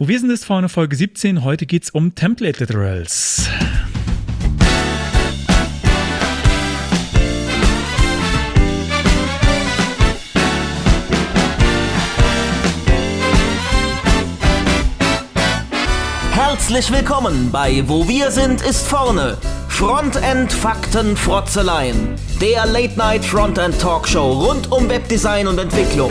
Wo wir sind ist vorne Folge 17. Heute geht es um Template Literals. Herzlich willkommen bei Wo wir sind ist vorne. Frontend Fakten Frotzeleien. Der Late Night Frontend Talkshow rund um Webdesign und Entwicklung.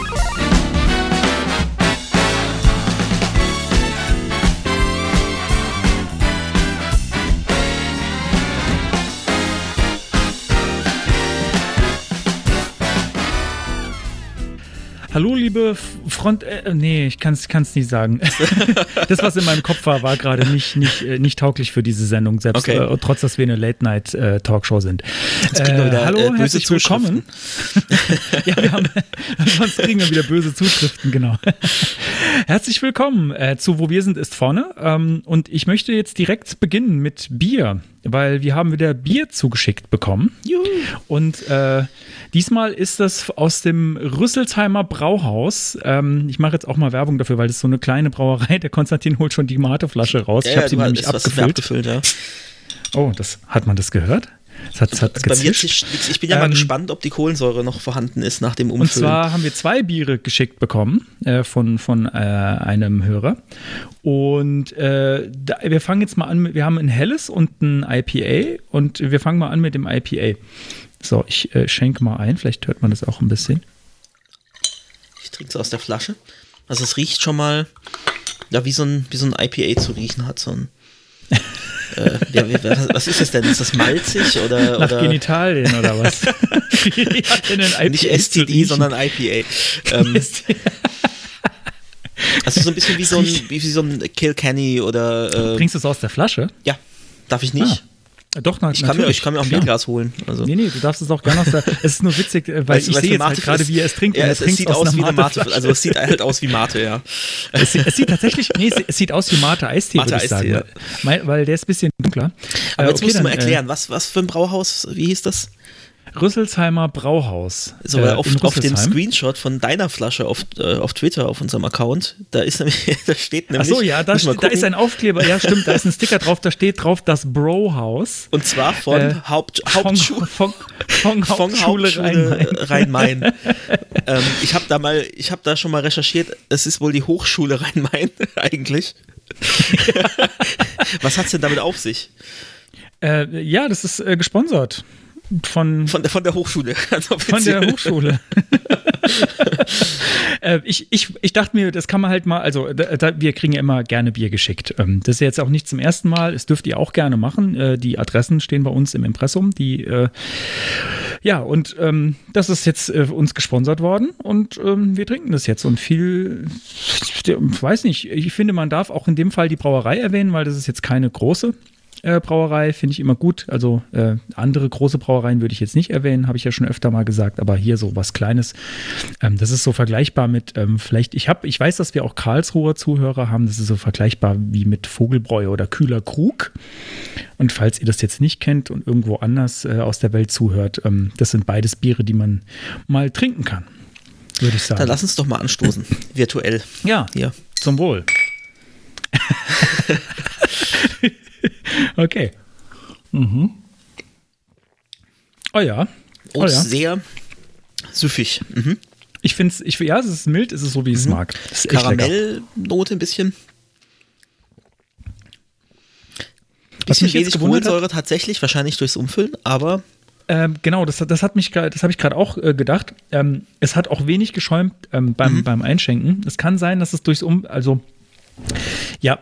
Hallo, liebe Front. Äh, nee, ich kann es nicht sagen. das, was in meinem Kopf war, war gerade nicht, nicht, äh, nicht tauglich für diese Sendung, selbst okay. äh, trotz, dass wir eine Late-Night-Talkshow äh, sind. Hallo, herzlich willkommen. ja, wir haben, sonst kriegen wir wieder böse Zuschriften, genau. herzlich willkommen äh, zu Wo wir sind ist vorne. Ähm, und ich möchte jetzt direkt beginnen mit Bier weil wir haben wieder Bier zugeschickt bekommen. Juhu. Und äh, diesmal ist das aus dem Rüsselsheimer Brauhaus. Ähm, ich mache jetzt auch mal Werbung dafür, weil das ist so eine kleine Brauerei. Der Konstantin holt schon die Mateflasche raus. Ja, ich habe ja, sie nämlich abgefüllt. abgefüllt ja. Oh, das hat man das gehört? Es hat, es hat also ich bin ja ähm, mal gespannt, ob die Kohlensäure noch vorhanden ist nach dem Umfüllen. Und zwar haben wir zwei Biere geschickt bekommen äh, von, von äh, einem Hörer. Und äh, da, wir fangen jetzt mal an, wir haben ein helles und ein IPA und wir fangen mal an mit dem IPA. So, ich äh, schenke mal ein, vielleicht hört man das auch ein bisschen. Ich trinke es aus der Flasche. Also es riecht schon mal, ja, wie so ein, wie so ein IPA zu riechen hat, so ein äh, ja, was ist das denn? Ist das malzig oder? Nach oder? Genitalien oder was? Nicht STD, sondern IPA. Ähm, also so ein bisschen wie so ein, wie so ein Kilkenny oder. Äh, Trinkst du es aus der Flasche? Ja. Darf ich nicht? Ah. Doch, na, ich, kann mir, ich kann mir auch ein Bierglas holen. Also. Nee, nee, du darfst es auch gerne aus der. es ist nur witzig, äh, weil weißt, ich sehe jetzt halt gerade, wie er es trinkt. Ja, es, es sieht aus wie eine Mate. Also es sieht halt aus wie Mate, ja. es, es, sieht tatsächlich, nee, es, sieht aus wie Mate Eistee, Mate würde ich sagen. Ja. Weil, weil der ist ein bisschen dunkler. Aber äh, jetzt okay, musst du mal erklären, äh, was, was für ein Brauhaus, wie hieß das? Rüsselsheimer Brauhaus. So, äh, auf, auf, dem Screenshot von deiner Flasche auf, äh, auf Twitter, auf unserem Account, da ist nämlich, da steht nämlich. Ach so, ja, da, da, ist ein Aufkleber, ja, stimmt, da ist ein Sticker drauf, da steht drauf das Bro-Haus. Und zwar von äh, Haupt, Hauptschule, von, von, von Hauptschule, Hauptschule Rhein-Main. Rhein ähm, ich habe da mal, ich habe da schon mal recherchiert, es ist wohl die Hochschule Rhein-Main eigentlich. Was hat es denn damit auf sich? Äh, ja, das ist äh, gesponsert. Von, von, von der Hochschule. Von der Hochschule. äh, ich, ich, ich dachte mir, das kann man halt mal, also da, da, wir kriegen ja immer gerne Bier geschickt. Ähm, das ist jetzt auch nicht zum ersten Mal, das dürft ihr auch gerne machen. Äh, die Adressen stehen bei uns im Impressum. Die, äh, ja, und ähm, das ist jetzt uns gesponsert worden und ähm, wir trinken das jetzt. Und viel, ich weiß nicht, ich finde, man darf auch in dem Fall die Brauerei erwähnen, weil das ist jetzt keine große äh, Brauerei, finde ich immer gut. Also äh, andere große Brauereien würde ich jetzt nicht erwähnen, habe ich ja schon öfter mal gesagt, aber hier so was Kleines. Ähm, das ist so vergleichbar mit, ähm, vielleicht, ich habe, ich weiß, dass wir auch Karlsruher Zuhörer haben, das ist so vergleichbar wie mit Vogelbräu oder Kühler Krug. Und falls ihr das jetzt nicht kennt und irgendwo anders äh, aus der Welt zuhört, ähm, das sind beides Biere, die man mal trinken kann, würde ich sagen. Dann lass uns doch mal anstoßen, virtuell. Ja, hier. zum Wohl. okay. Mhm. Oh ja. Oh, ja. sehr süffig. Mhm. Ich finde es, ich, ja, es ist mild, es ist so, wie ich es mhm. mag. Karamellnote ein bisschen. Bisschen wenig Kohlensäure tatsächlich, wahrscheinlich durchs Umfüllen, aber. Ähm, genau, das, das hat mich, das habe ich gerade auch äh, gedacht. Ähm, es hat auch wenig geschäumt ähm, beim, mhm. beim Einschenken. Es kann sein, dass es durchs Um, also ja,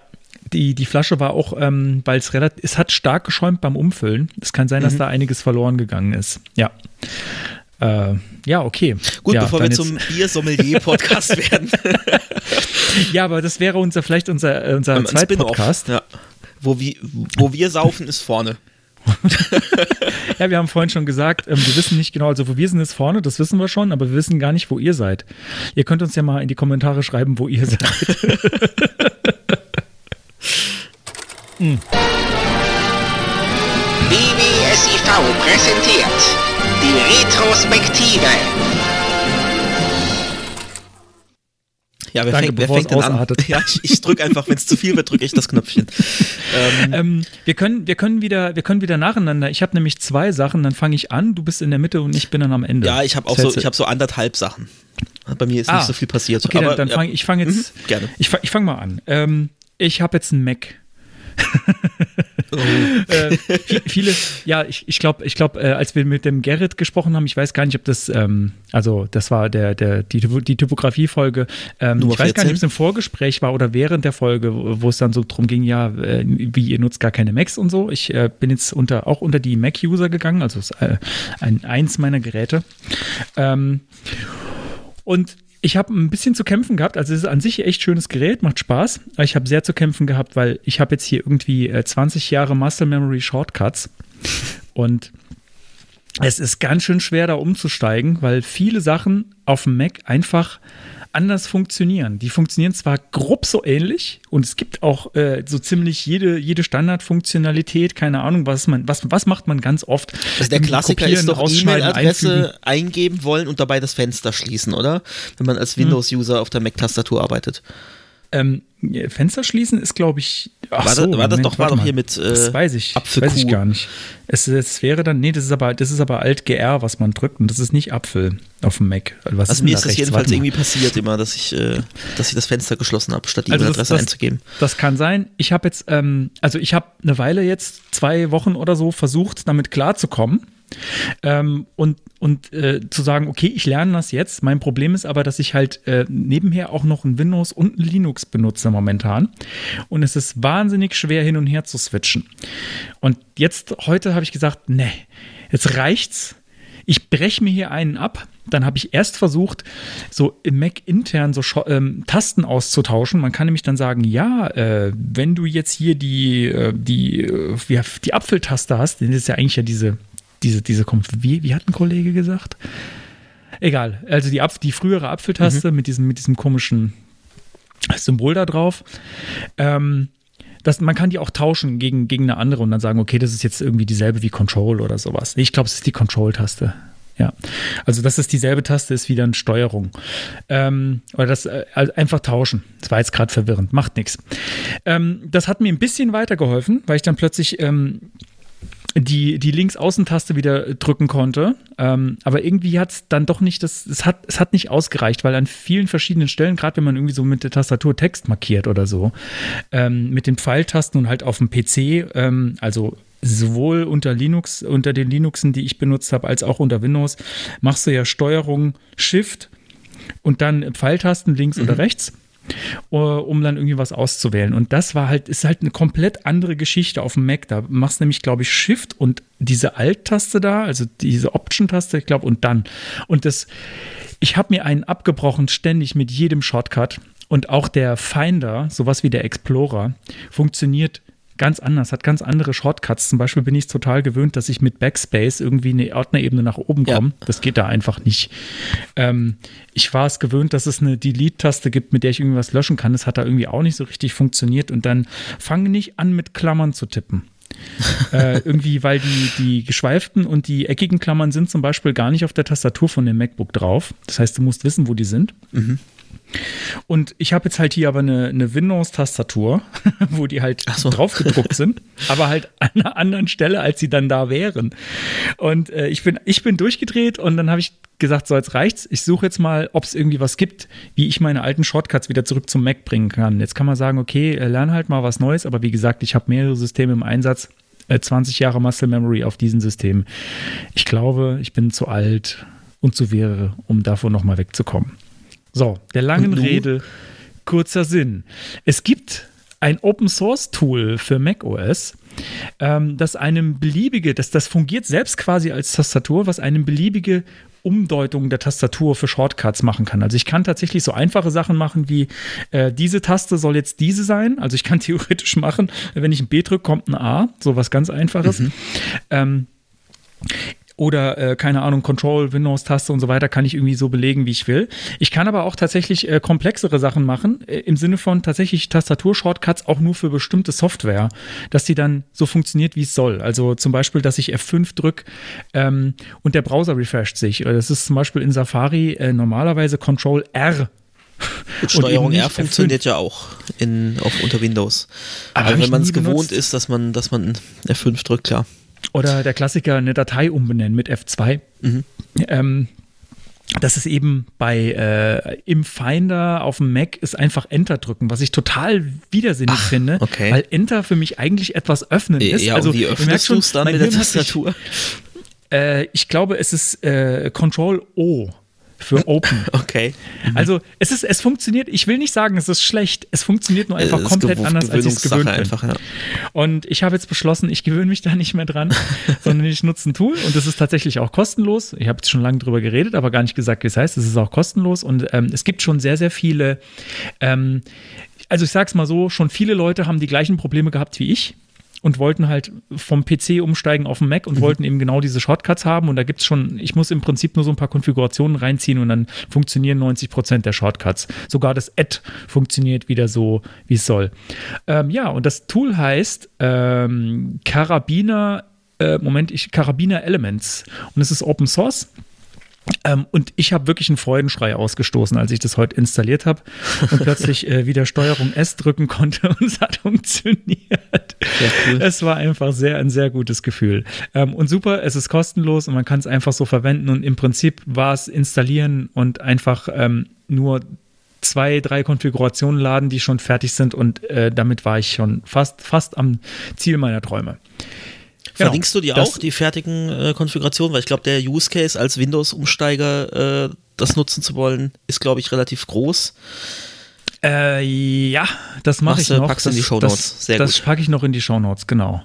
die, die Flasche war auch, ähm, weil es relativ, es hat stark geschäumt beim Umfüllen. Es kann sein, dass mhm. da einiges verloren gegangen ist. Ja. Äh, ja, okay. Gut, ja, bevor wir zum Bier-Sommelier-Podcast werden. ja, aber das wäre unser, vielleicht unser, äh, unser Zweit-Podcast. Ja. Wo, wir, wo wir saufen, ist vorne. ja, wir haben vorhin schon gesagt, ähm, wir wissen nicht genau, also wo wir sind ist vorne, das wissen wir schon, aber wir wissen gar nicht, wo ihr seid. Ihr könnt uns ja mal in die Kommentare schreiben, wo ihr seid. Mm. BWSIV präsentiert die Retrospektive. Ja, wer Danke, fängt, wer fängt denn an? Ja, ich, ich drücke einfach, wenn es zu viel wird, drücke ich das Knöpfchen. Ähm, Ähm, wir, können, wir, können wieder, wir können wieder nacheinander. Ich habe nämlich zwei Sachen, dann fange ich an, du bist in der Mitte und ich bin dann am Ende. ja, ich habe auch so, ich habe so anderthalb Sachen. Bei mir ist Ah. nicht so viel passiert. Okay, aber, dann, dann ja, fange ich fange jetzt. Mhm, gerne. Ich, fang- ich fange mal an. Ähm, ich habe jetzt einen Mac. äh, vi- viele, ja, ich, ich glaube, ich glaub, äh, als wir mit dem Gerrit gesprochen haben, ich weiß gar nicht, ob das, ähm, also das war der, der, die, die Typografie-Folge. Ähm, ich weiß gar 14? nicht, ob es im Vorgespräch war oder während der Folge, wo es dann so drum ging, ja, äh, wie ihr nutzt gar keine Macs und so. Ich äh, bin jetzt unter, auch unter die Mac-User gegangen, also ist, äh, ein, eins meiner Geräte. Ähm, und ich habe ein bisschen zu kämpfen gehabt. Also es ist an sich echt schönes Gerät, macht Spaß. Aber ich habe sehr zu kämpfen gehabt, weil ich habe jetzt hier irgendwie äh, 20 Jahre Muscle Memory Shortcuts. Und es ist ganz schön schwer, da umzusteigen, weil viele Sachen auf dem Mac einfach anders funktionieren. Die funktionieren zwar grob so ähnlich und es gibt auch äh, so ziemlich jede, jede Standardfunktionalität, keine Ahnung, was man, was, was macht man ganz oft? Also der Klassiker kopieren, ist doch. E-Mail-Adresse eingeben wollen und dabei das Fenster schließen, oder? Wenn man Hm. als Windows-User auf der Mac-Tastatur arbeitet. Ähm, Fenster schließen ist, glaube ich. Ach War das- so, war das Moment, doch- war doch hier mit, äh, das weiß ich, Apfel weiß ich gar nicht. Es, es wäre dann, nee, das ist aber, das ist aber Alt GR, was man drückt und das ist nicht Apfel auf dem Mac. Was Also denn mir da ist das rechts? jedenfalls irgendwie passiert immer, dass ich, äh, dass ich das Fenster geschlossen habe, statt die Also E-Mail-Adresse das- einzugeben. Das kann sein. Ich habe jetzt, ähm, also ich habe eine Weile jetzt, zwei Wochen oder so, versucht, damit klarzukommen. Ähm, und und äh, zu sagen, okay, ich lerne das jetzt. Mein Problem ist aber, dass ich halt äh, nebenher auch noch ein Windows und ein Linux benutze momentan. Und es ist wahnsinnig schwer hin und her zu switchen. Und jetzt, heute habe ich gesagt, nee, jetzt reicht's. Ich breche mir hier einen ab. Dann habe ich erst versucht, so im Mac intern so ähm, Tasten auszutauschen. Man kann nämlich dann sagen, ja, äh, wenn du jetzt hier die, äh, die, äh, die Apfeltaste hast, das ist ja eigentlich ja diese, diese, diese, kommt, wie, wie hat ein Kollege gesagt? Egal, also die, Apf die frühere Apfeltaste mit, diesem, mit diesem komischen Symbol da drauf. Ähm, das, man kann die auch tauschen gegen, gegen eine andere und dann sagen, okay, das ist jetzt irgendwie dieselbe wie Control oder sowas. Ich glaube, es ist die Control-Taste. Ja, also dass es dieselbe Taste ist wie dann Steuerung. Ähm, oder das äh, also einfach tauschen. Das war jetzt gerade verwirrend, macht nichts. Ähm, das hat mir ein bisschen weitergeholfen, weil ich dann plötzlich ähm, die, die Links-Außentaste wieder drücken konnte. Ähm, aber irgendwie hat es dann doch nicht, das, es, hat, es hat nicht ausgereicht, weil an vielen verschiedenen Stellen, gerade wenn man irgendwie so mit der Tastatur Text markiert oder so, ähm, mit den Pfeiltasten und halt auf dem PC, ähm, also sowohl unter Linux, unter den Linuxen, die ich benutzt habe, als auch unter Windows, machst du ja Steuerung Shift und dann Pfeiltasten links oder rechts um dann irgendwie was auszuwählen. Und das war halt, ist halt eine komplett andere Geschichte auf dem Mac. Da machst du nämlich, glaube ich, Shift und diese Alt-Taste da, also diese Option-Taste, ich glaube, und dann. Und das, ich habe mir einen abgebrochen, ständig mit jedem Shortcut. Und auch der Finder, sowas wie der Explorer, funktioniert ganz anders, hat ganz andere Shortcuts. Zum Beispiel bin ich total gewöhnt, dass ich mit Backspace irgendwie eine Ordnerebene nach oben Ja. komme. Das geht da einfach nicht. Ähm, ich war es gewöhnt, dass es eine Delete-Taste gibt, mit der ich irgendwas löschen kann. Das hat da irgendwie auch nicht so richtig funktioniert. Und dann fange nicht an, mit Klammern zu tippen. äh, irgendwie, weil die, die geschweiften und die eckigen Klammern sind zum Beispiel gar nicht auf der Tastatur von dem MacBook drauf. Das heißt, du musst wissen, wo die sind. Und ich habe jetzt halt hier aber eine, eine Windows-Tastatur, wo die halt so. drauf gedruckt sind, aber halt an einer anderen Stelle, als sie dann da wären. Und äh, ich, bin, ich bin durchgedreht und dann habe ich gesagt, so jetzt reicht's. Ich suche jetzt mal, ob es irgendwie was gibt, wie ich meine alten Shortcuts wieder zurück zum Mac bringen kann. Jetzt kann man sagen, okay, äh, lern halt mal was Neues, aber wie gesagt, ich habe mehrere Systeme im Einsatz. Äh, 20 Jahre Muscle Memory auf diesen Systemen. Ich glaube, ich bin zu alt und zu wäre, um davon nochmal wegzukommen. So, der langen? Rede, kurzer Sinn. Es gibt ein Open Source Tool für macOS, ähm, das einem beliebige, das, das fungiert selbst quasi als Tastatur, was einem beliebige Umdeutung der Tastatur für Shortcuts machen kann. Also ich kann tatsächlich so einfache Sachen machen wie äh, diese Taste soll jetzt diese sein. Also ich kann theoretisch machen, wenn ich ein B drücke, kommt ein A, so was ganz einfaches. Ähm, oder äh, keine Ahnung, Control, Windows-Taste und so weiter kann ich irgendwie so belegen, wie ich will. Ich kann aber auch tatsächlich äh, komplexere Sachen machen, äh, im Sinne von tatsächlich Tastatur-Shortcuts auch nur für bestimmte Software, dass die dann so funktioniert, wie es soll. Also zum Beispiel, dass ich F5 drücke ähm, und der Browser refresht sich. Äh, Das ist zum Beispiel in Safari äh, normalerweise Control R Gut, Steuerung R funktioniert ja auch in, auf, unter Windows. Aber Aber wenn man es gewohnt benutzt. ist, dass man, dass man F5 drückt, klar. Oder der Klassiker, eine Datei umbenennen mit F2. Mhm. Ähm, das ist eben bei äh, im Finder auf dem Mac ist einfach Enter drücken, was ich total widersinnig finde, okay. weil Enter für mich eigentlich etwas öffnen ist. Ja, also wie öffnest du es dann mit der Tastatur? Äh, ich glaube, es ist äh, Control O für Open. Okay. Also es ist, es funktioniert, ich will nicht sagen, es ist schlecht, es funktioniert nur einfach Äh, komplett anders, als ich es gewöhnt bin. Einfach, ja. Und ich habe jetzt beschlossen, ich gewöhne mich da nicht mehr dran, sondern ich nutze ein Tool und das ist tatsächlich auch kostenlos. Ich habe jetzt schon lange drüber geredet, aber gar nicht gesagt, wie es heißt. Es ist auch kostenlos und ähm, es gibt schon sehr, sehr viele, ähm, also ich sag's mal so, schon viele Leute haben die gleichen Probleme gehabt wie ich und wollten halt vom PC umsteigen auf den Mac und wollten eben genau diese Shortcuts haben. Und da gibt's schon, ich muss im Prinzip nur so ein paar Konfigurationen reinziehen und dann funktionieren 90 Prozent der Shortcuts. Sogar das Add funktioniert wieder so, wie es soll. Ähm, ja, und das Tool heißt ähm, Carabiner, äh, Moment, ich, Carabiner Elements. Und es ist Open Source. Ähm, und ich habe wirklich einen Freudenschrei ausgestoßen, als ich das heute installiert habe und plötzlich äh, wieder Steuerung S drücken konnte und es hat funktioniert. cool. Es war einfach sehr ein sehr gutes Gefühl. Ähm, und super, es ist kostenlos und man kann es einfach so verwenden und im Prinzip war es installieren und einfach ähm, nur zwei, drei Konfigurationen laden, die schon fertig sind und äh, damit war ich schon fast, fast am Ziel meiner Träume. Genau. Verlinkst du dir Das- auch die fertigen äh, Konfigurationen? Weil ich glaube, der Use Case als Windows-Umsteiger äh, das nutzen zu wollen, ist, glaube ich, relativ groß. Äh, ja, das mache ich noch. packst du in das, die Shownotes. Das, Sehr das gut. packe ich noch in die Shownotes, genau.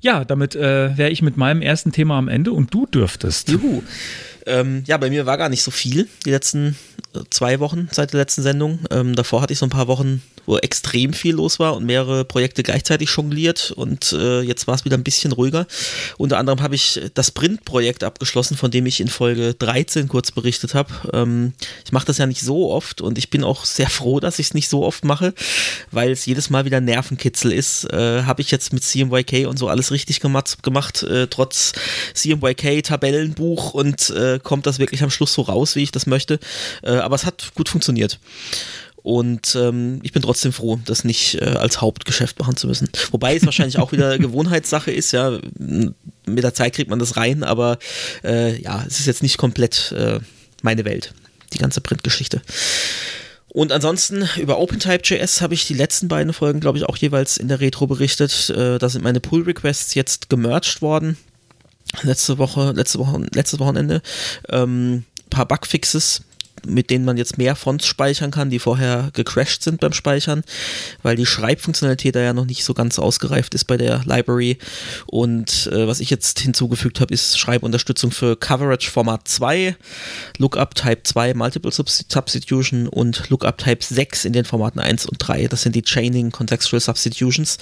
Ja, damit äh, wäre ich mit meinem ersten Thema am Ende und du dürftest. Juhu. Ähm, ja, bei mir war gar nicht so viel die letzten äh, zwei Wochen seit der letzten Sendung. Ähm, davor hatte ich so ein paar Wochen, wo extrem viel los war und mehrere Projekte gleichzeitig jongliert und äh, jetzt war es wieder ein bisschen ruhiger. Unter anderem habe ich das Print-Projekt abgeschlossen, von dem ich in Folge 13 kurz berichtet habe. Ähm, ich mache das ja nicht so oft und ich bin auch sehr froh, dass ich es nicht so oft mache, weil es jedes Mal wieder Nervenkitzel ist. Äh, habe ich jetzt mit CMYK und so alles richtig gemacht, gemacht äh, trotz CMYK Tabellenbuch und äh, kommt das wirklich am Schluss so raus, wie ich das möchte. Äh, aber es hat gut funktioniert. Und ähm, ich bin trotzdem froh, das nicht äh, als Hauptgeschäft machen zu müssen. Wobei es wahrscheinlich auch wieder Gewohnheitssache ist, ja. Mit der Zeit kriegt man das rein, aber äh, ja, es ist jetzt nicht komplett äh, meine Welt, die ganze Printgeschichte. Und ansonsten über OpenType.js habe ich die letzten beiden Folgen, glaube ich, auch jeweils in der Retro berichtet. Äh, da sind meine Pull-Requests jetzt gemerged worden. Letzte Woche, letzte Woche, letztes Wochenende. Ähm, paar Bugfixes, mit denen man jetzt mehr Fonts speichern kann, die vorher gecrashed sind beim Speichern, weil die Schreibfunktionalität da ja noch nicht so ganz ausgereift ist bei der Library. Und äh, was ich jetzt hinzugefügt habe, ist Schreibunterstützung für Coverage Format 2, Lookup Type 2 Multiple Subs- Substitution und Lookup Type 6 in den Formaten 1 und 3. Das sind die Chaining Contextual Substitutions.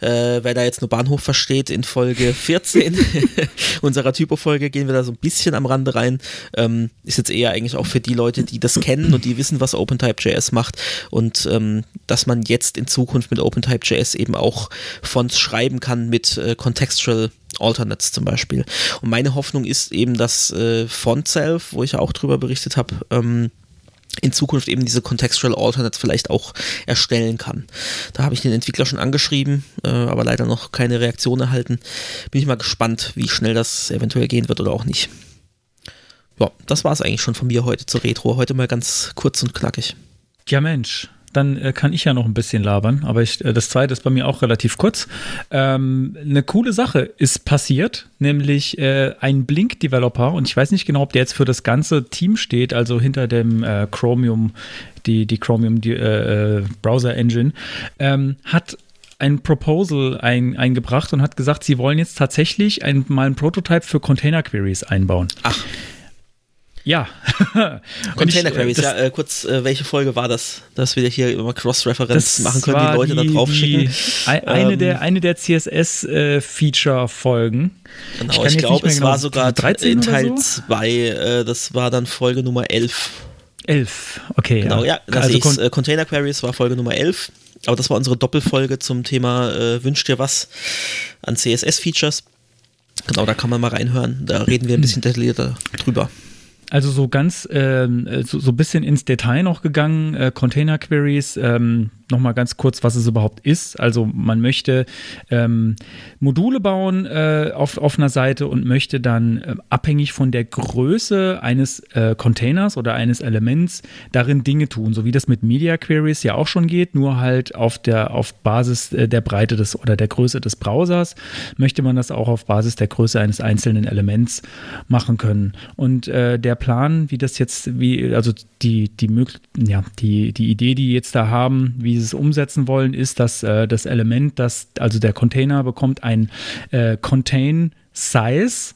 Äh, wer da jetzt nur Bahnhof versteht, in Folge 14 unserer Typo-Folge gehen wir da so ein bisschen am Rande rein. Ähm, ist jetzt eher eigentlich auch für die Leute, die das kennen und die wissen, was OpenType.js macht und ähm, dass man jetzt in Zukunft mit OpenType.js eben auch Fonts schreiben kann mit äh, Contextual Alternates zum Beispiel. Und meine Hoffnung ist eben, dass äh, FontSelf, wo ich ja auch drüber berichtet habe, ähm, in Zukunft eben diese Contextual Alternates vielleicht auch erstellen kann. Da habe ich den Entwickler schon angeschrieben, äh, aber leider noch keine Reaktion erhalten. Bin ich mal gespannt, wie schnell das eventuell gehen wird oder auch nicht. Ja, das war es eigentlich schon von mir heute zur Retro. Heute mal ganz kurz und knackig. Ja, Mensch. Dann äh, kann ich ja noch ein bisschen labern, aber ich, äh, das zweite ist bei mir auch relativ kurz. Ähm, eine coole Sache ist passiert, nämlich äh, ein Blink-Developer, und ich weiß nicht genau, ob der jetzt für das ganze Team steht, also hinter dem äh, Chromium, die, die Chromium die, Browser Engine, ähm, hat ein Proposal ein, eingebracht und hat gesagt, sie wollen jetzt tatsächlich ein, mal ein Prototype für Container Queries einbauen. Ach. Ja. Container Queries, ja, äh, kurz, äh, welche Folge war das, dass wir hier immer Cross-Reference machen können, die Leute die, da drauf schicken? eine, ähm, der, eine der CSS-Feature-Folgen. Äh, genau, ich, ich glaube, es genau, war sogar 13 in Teil 2, äh, das war dann Folge Nummer 11. 11, okay. Genau, ja, ja also Con äh, Container Queries war Folge Nummer 11. Aber das war unsere Doppelfolge zum Thema äh, Wünsch dir was an CSS-Features. Genau, da kann man mal reinhören. Da reden wir ein bisschen detaillierter drüber. Also so ganz ähm, äh, so, so ein bisschen ins Detail noch gegangen, äh, Container Queries, ähm, nochmal ganz kurz, was es überhaupt ist. Also man möchte ähm, Module bauen äh, auf, auf einer Seite und möchte dann äh, abhängig von der Größe eines äh, Containers oder eines Elements darin Dinge tun, so wie das mit Media Queries ja auch schon geht, nur halt auf der auf Basis äh, der Breite des oder der Größe des Browsers möchte man das auch auf Basis der Größe eines einzelnen Elements machen können. Und äh, der Plan, wie das jetzt, wie also die die ja die die Idee, die jetzt da haben, wie sie es umsetzen wollen, ist, dass äh, das Element, das, also der Container bekommt ein äh, Contain Size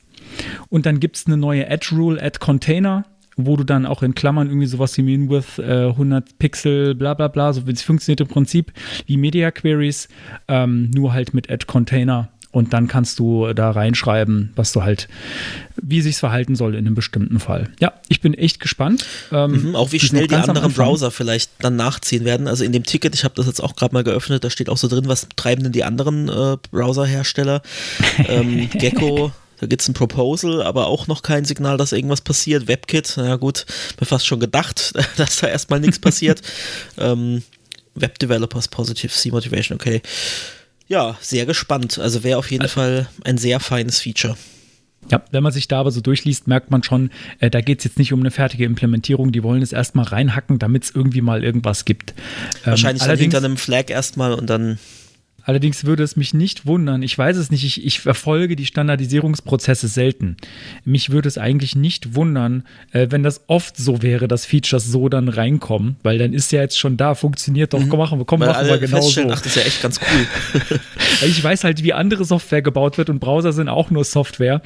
und dann gibt es eine neue Add Rule, Add Container wo du dann auch in Klammern irgendwie sowas wie Mean with äh, 100 Pixel, bla bla bla, so wie es funktioniert im Prinzip wie Media Queries, ähm, nur halt mit Add Container und dann kannst du da reinschreiben, was du halt, wie sich verhalten soll in einem bestimmten Fall. Ja, ich bin echt gespannt. Ähm, mhm, auch wie schnell die anderen Browser vielleicht dann nachziehen werden. Also in dem Ticket, ich habe das jetzt auch gerade mal geöffnet, da steht auch so drin, was treiben denn die anderen äh, Browserhersteller. ähm, Gecko. Da gibt es ein Proposal, aber auch noch kein Signal, dass irgendwas passiert. WebKit, na gut, mir fast schon gedacht, dass da erstmal nichts passiert. ähm, Web Developers Positive C Motivation, okay. Ja, sehr gespannt. Also wäre auf jeden also, Fall ein sehr feines Feature. Ja, wenn man sich da aber so durchliest, merkt man schon, äh, da geht es jetzt nicht um eine fertige Implementierung. Die wollen es erstmal reinhacken, damit es irgendwie mal irgendwas gibt. Ähm, Wahrscheinlich dann hinter einem Flag erstmal und dann Allerdings würde es mich nicht wundern, ich weiß es nicht, ich, ich verfolge die Standardisierungsprozesse selten. Mich würde es eigentlich nicht wundern, äh, wenn das oft so wäre, dass Features so dann reinkommen, weil dann ist ja jetzt schon da, funktioniert doch, mhm. komm, machen wir, komm, weil machen wir genau so. Ach, das ist ja echt ganz cool. ich weiß halt, wie andere Software gebaut wird und Browser sind auch nur Software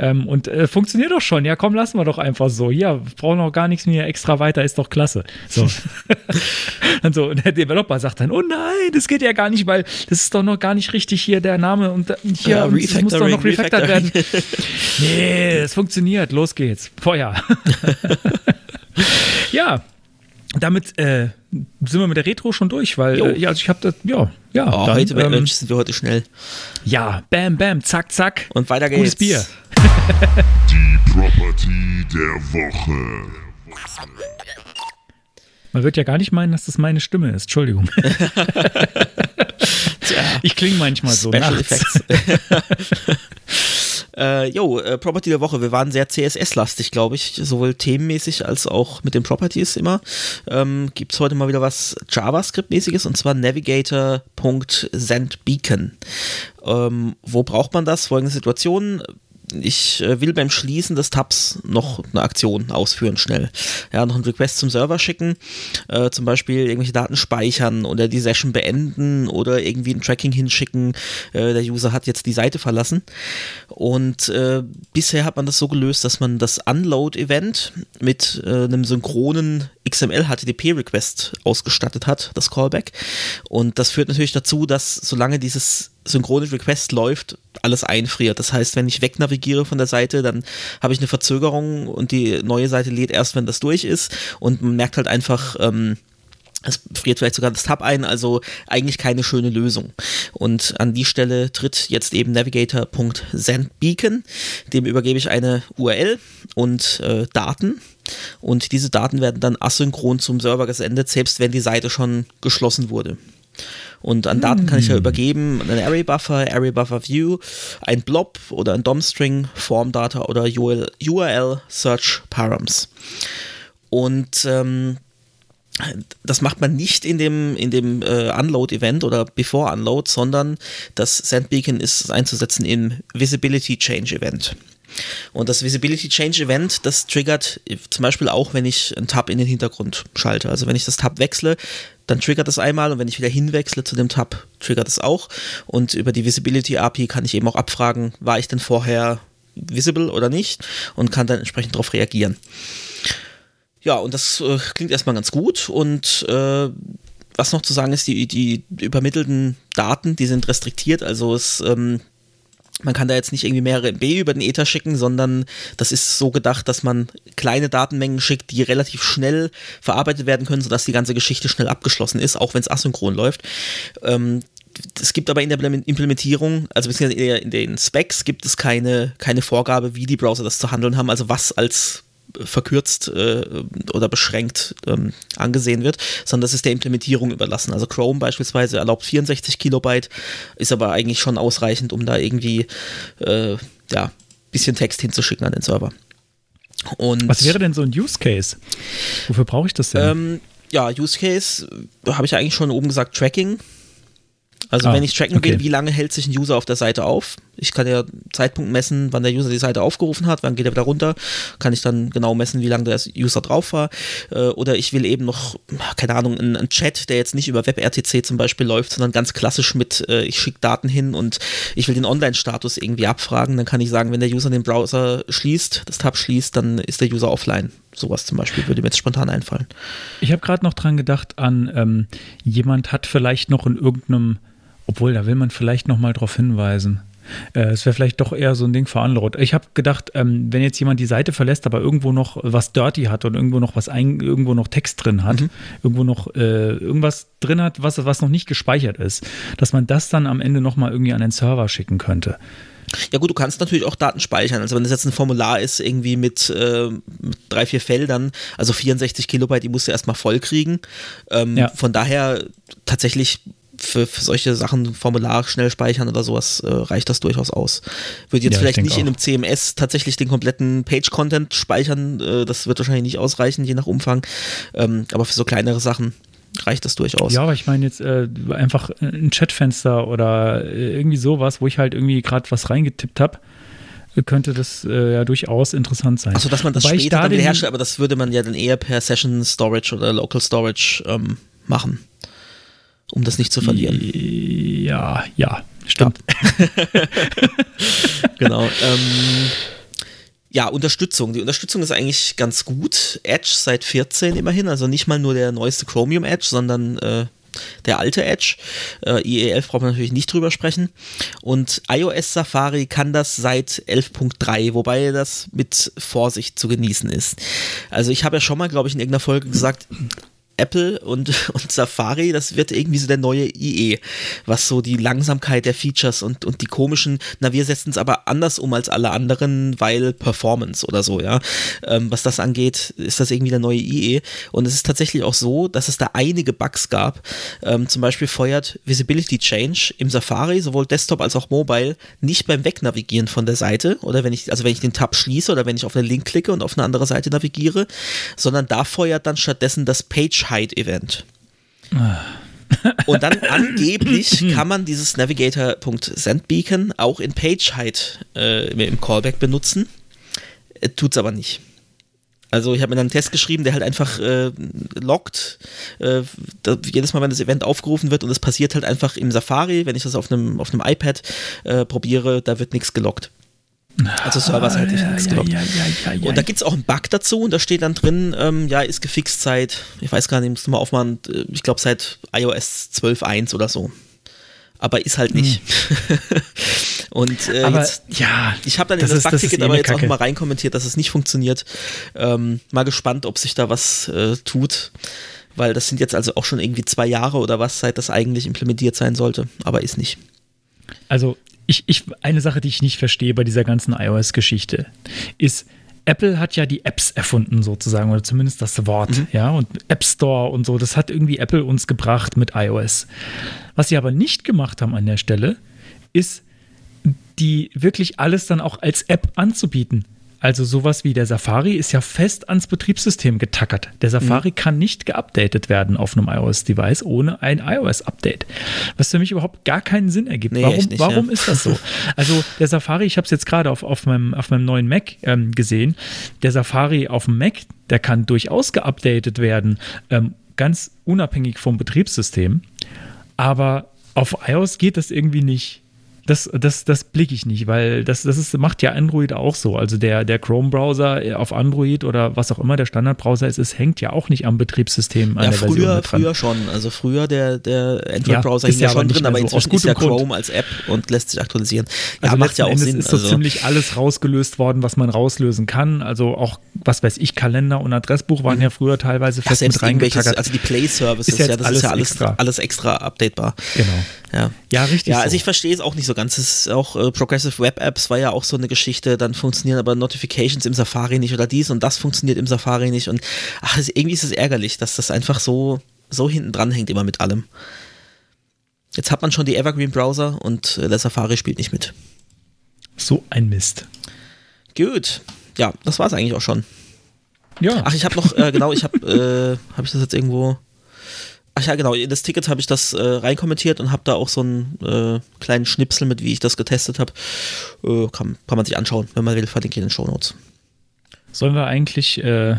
ähm, und äh, funktioniert doch schon. Ja, komm, lassen wir doch einfach so. Ja, brauchen auch gar nichts mehr extra weiter, ist doch klasse. So. und so, und der Developer sagt dann, oh nein, das geht ja gar nicht, weil das ist doch noch gar nicht richtig hier der Name und hier ja, das muss doch noch refactored werden. nee, es funktioniert. Los geht's. Feuer. ja, damit äh, sind wir mit der Retro schon durch, weil äh, ja, also ich habe das, ja, ja. Oh, dann, heute ähm, sind wir heute schnell. Ja, bam, bam, zack, zack. Und weiter geht's. Gutes Bier. Die Property der Woche. Man wird ja gar nicht meinen, dass das meine Stimme ist. Entschuldigung. ich klinge manchmal so. Special Effects. Äh, jo, äh, Property der Woche. Wir waren sehr CSS-lastig, glaube ich, sowohl themenmäßig als auch mit den Properties immer. Ähm, Gibt es heute mal wieder was JavaScript-mäßiges und zwar navigator.sendbeacon. Ähm, wo braucht man das? Folgende Situation ich äh, will beim Schließen des Tabs noch eine Aktion ausführen, schnell. Ja, noch einen Request zum Server schicken, äh, zum Beispiel irgendwelche Daten speichern oder die Session beenden oder irgendwie ein Tracking hinschicken. Äh, der User hat jetzt die Seite verlassen. Und äh, bisher hat man das so gelöst, dass man das Unload-Event mit äh, einem synchronen XML-HTTP-Request ausgestattet hat, das Callback. Und das führt natürlich dazu, dass solange dieses synchrone Request läuft, alles einfriert. Das heißt, wenn ich wegnavigiere von der Seite, dann habe ich eine Verzögerung und die neue Seite lädt erst, wenn das durch ist. Und man merkt halt einfach, ähm, es friert vielleicht sogar das Tab ein, also eigentlich keine schöne Lösung. Und an die Stelle tritt jetzt eben navigator.sendbeacon. Dem übergebe ich eine URL und äh, Daten. Und diese Daten werden dann asynchron zum Server gesendet, selbst wenn die Seite schon geschlossen wurde. Und an Daten kann ich ja hm. übergeben einen Array Buffer, Array Buffer View, ein Blob oder ein DOM-String, Form Data oder URL, URL Search Params. Und ähm, das macht man nicht in dem, in dem äh, Unload-Event oder Before Unload, sondern das Sandbeacon ist einzusetzen im Visibility Change Event. Und das Visibility Change Event, das triggert zum Beispiel auch, wenn ich einen Tab in den Hintergrund schalte. Also wenn ich das Tab wechsle, dann triggert das einmal und wenn ich wieder hinwechsle zu dem Tab, triggert es auch. Und über die Visibility API kann ich eben auch abfragen, war ich denn vorher visible oder nicht und kann dann entsprechend darauf reagieren. Ja, und das äh, klingt erstmal ganz gut und äh, was noch zu sagen ist, die, die übermittelten Daten, die sind restriktiert, also es ähm, man kann da jetzt nicht irgendwie mehrere MB über den Ether schicken, sondern das ist so gedacht, dass man kleine Datenmengen schickt, die relativ schnell verarbeitet werden können, sodass die ganze Geschichte schnell abgeschlossen ist, auch wenn es asynchron läuft. Ähm, es gibt aber in der Implementierung, also beziehungsweise in den Specs, gibt es keine, keine Vorgabe, wie die Browser das zu handeln haben, also was als verkürzt äh, oder beschränkt ähm, angesehen wird, sondern das ist der Implementierung überlassen. Also Chrome beispielsweise erlaubt 64 Kilobyte, ist aber eigentlich schon ausreichend, um da irgendwie äh, ja bisschen Text hinzuschicken an den Server. Und Was wäre denn so ein Use Case? Wofür brauche ich das denn? Ähm, ja, Use Case habe ich eigentlich schon oben gesagt, Tracking. Also ah, wenn ich tracken okay. will, wie lange hält sich ein User auf der Seite auf? Ich kann ja Zeitpunkt messen, wann der User die Seite aufgerufen hat, wann geht er wieder runter. Kann ich dann genau messen, wie lange der User drauf war. Äh, oder ich will eben noch, keine Ahnung, einen, Chat, der jetzt nicht über WebRTC zum Beispiel läuft, sondern ganz klassisch mit, äh, ich schicke Daten hin und ich will den Online-Status irgendwie abfragen. Dann kann ich sagen, wenn der User den Browser schließt, das Tab schließt, dann ist der User offline. Sowas zum Beispiel würde mir jetzt spontan einfallen. Ich habe gerade noch dran gedacht an, ähm, jemand hat vielleicht noch in irgendeinem obwohl, da will man vielleicht noch mal darauf hinweisen. Äh, es wäre vielleicht doch eher so ein Ding für Unload. Ich habe gedacht, ähm, wenn jetzt jemand die Seite verlässt, aber irgendwo noch was dirty hat und irgendwo noch was ein, irgendwo noch Text drin hat, mhm. irgendwo noch äh, irgendwas drin hat, was, was noch nicht gespeichert ist, dass man das dann am Ende noch mal irgendwie an den Server schicken könnte. Ja gut, du kannst natürlich auch Daten speichern. Also wenn das jetzt ein Formular ist, irgendwie mit, äh, mit drei, vier Feldern, also 64 Kilobyte, die musst du erstmal voll kriegen. Ähm, ja. Von daher tatsächlich für, für solche Sachen Formular schnell speichern oder sowas äh, reicht das durchaus aus. Würde jetzt ja, vielleicht nicht auch. in einem CMS tatsächlich den kompletten Page-Content speichern, äh, das wird wahrscheinlich nicht ausreichen, je nach Umfang, ähm, aber für so kleinere Sachen reicht das durchaus. Ja, aber ich meine jetzt äh, einfach ein Chatfenster oder äh, irgendwie sowas, wo ich halt irgendwie gerade was reingetippt habe könnte das äh, ja durchaus interessant sein. Also, dass man das Wobei später da dann wiederherstellt, aber das würde man ja dann eher per Session Storage oder Local Storage ähm, machen um das nicht zu verlieren. Ja, ja, stimmt. Genau. Ähm, ja, Unterstützung. Die Unterstützung ist eigentlich ganz gut. Edge seit 14 immerhin, also nicht mal nur der neueste Chromium Edge, sondern äh, der alte Edge. Äh, IE11 braucht man natürlich nicht drüber sprechen. Und iOS Safari kann das seit 11.3, wobei das mit Vorsicht zu genießen ist. Also ich habe ja schon mal, glaube ich, in irgendeiner Folge gesagt, Apple und, und Safari, das wird irgendwie so der neue IE, was so die Langsamkeit der Features und, und die komischen, na, wir setzen es aber anders um als alle anderen, weil Performance oder so, ja. Ähm, was das angeht, ist das irgendwie der neue IE. Und es ist tatsächlich auch so, dass es da einige Bugs gab. Ähm, zum Beispiel feuert Visibility Change im Safari, sowohl Desktop als auch Mobile, nicht beim Wegnavigieren von der Seite oder wenn ich, also wenn ich den Tab schließe oder wenn ich auf einen Link klicke und auf eine andere Seite navigiere, sondern da feuert dann stattdessen das Page Hide-Event. Und dann angeblich kann man dieses Navigator.sendBeacon auch in PageHide äh, im Callback benutzen. Äh, tut's aber nicht. Also ich habe mir dann einen Test geschrieben, der halt einfach äh, loggt, äh, jedes Mal, wenn das Event aufgerufen wird und es passiert halt einfach im Safari, wenn ich das auf einem, auf einem iPad äh, probiere, da wird nichts geloggt. Also serverseitig ah, nichts ja, ja, ja, Und da gibt es auch einen Bug dazu und da steht dann drin, ähm, ja, ist gefixt seit, ich weiß gar nicht, musst du mal aufmachen, äh, ich glaube seit iOS 12.1 oder so. Aber ist halt nicht. Hm. und äh, aber, jetzt, ja, ich habe dann in das, das Bugticket eh aber jetzt Kacke. auch nochmal reinkommentiert, dass es nicht funktioniert. Ähm, mal gespannt, ob sich da was äh, tut. Weil das sind jetzt also auch schon irgendwie zwei Jahre oder was, seit das eigentlich implementiert sein sollte. Aber ist nicht. Also ich, ich, eine Sache, die ich nicht verstehe bei dieser ganzen iOS-Geschichte, ist, Apple hat ja die Apps erfunden sozusagen oder zumindest das Wort, mhm. ja, und App Store und so, das hat irgendwie Apple uns gebracht mit iOS. Was sie aber nicht gemacht haben an der Stelle, ist die wirklich alles dann auch als App anzubieten. Also sowas wie der Safari ist ja fest ans Betriebssystem getackert. Der Safari mhm. kann nicht geupdatet werden auf einem iOS-Device ohne ein iOS-Update. Was für mich überhaupt gar keinen Sinn ergibt. Nee, warum nicht, warum ja. ist das so? Also der Safari, ich habe es jetzt gerade auf, auf, meinem, auf meinem neuen Mac ähm, gesehen, der Safari auf dem Mac, der kann durchaus geupdatet werden, ähm, ganz unabhängig vom Betriebssystem. Aber auf iOS geht das irgendwie nicht. Das, das, das blicke ich nicht, weil das, das ist, macht ja Android auch so. Also der, der Chrome-Browser auf Android oder was auch immer der Standardbrowser ist, es hängt ja auch nicht am Betriebssystem an Ja, der Version früher, mit dran. früher schon. Also früher der, der Android-Browser Ja, hing ist ja ja schon drin, aber so. Inzwischen ist ja Grund. Chrome als App und lässt sich aktualisieren. Ja, Also macht ja auch Endes Sinn. ist so Also, ziemlich alles rausgelöst worden, was man rauslösen kann. Also auch, was weiß ich, Kalender und Adressbuch waren ja früher teilweise ja, fest selbst mit reingetackert. also die Play-Services, ja, das alles ist ja alles extra. alles extra updatebar. genau. Ja. Ja, richtig. Ja, also so. ich verstehe es auch nicht so ganz. Es ist auch äh, Progressive Web Apps war ja auch so eine Geschichte, dann funktionieren aber Notifications im Safari nicht oder dies und das funktioniert im Safari nicht und ach, es, irgendwie ist es ärgerlich, dass das einfach so so hinten dran hängt immer mit allem. Jetzt hat man schon die Evergreen Browser und äh, der Safari spielt nicht mit. so ein Mist. Gut. Ja, das war es eigentlich auch schon. Ja. Ach, ich habe noch, äh, genau, ich habe, äh, habe ich das jetzt irgendwo. Ach ja, genau, in das Ticket habe ich das äh, reinkommentiert und habe da auch so einen äh, kleinen Schnipsel mit, wie ich das getestet habe. Äh, kann, kann man sich anschauen, wenn man will, verlinke ich in den Show Notes. Sollen wir eigentlich, äh,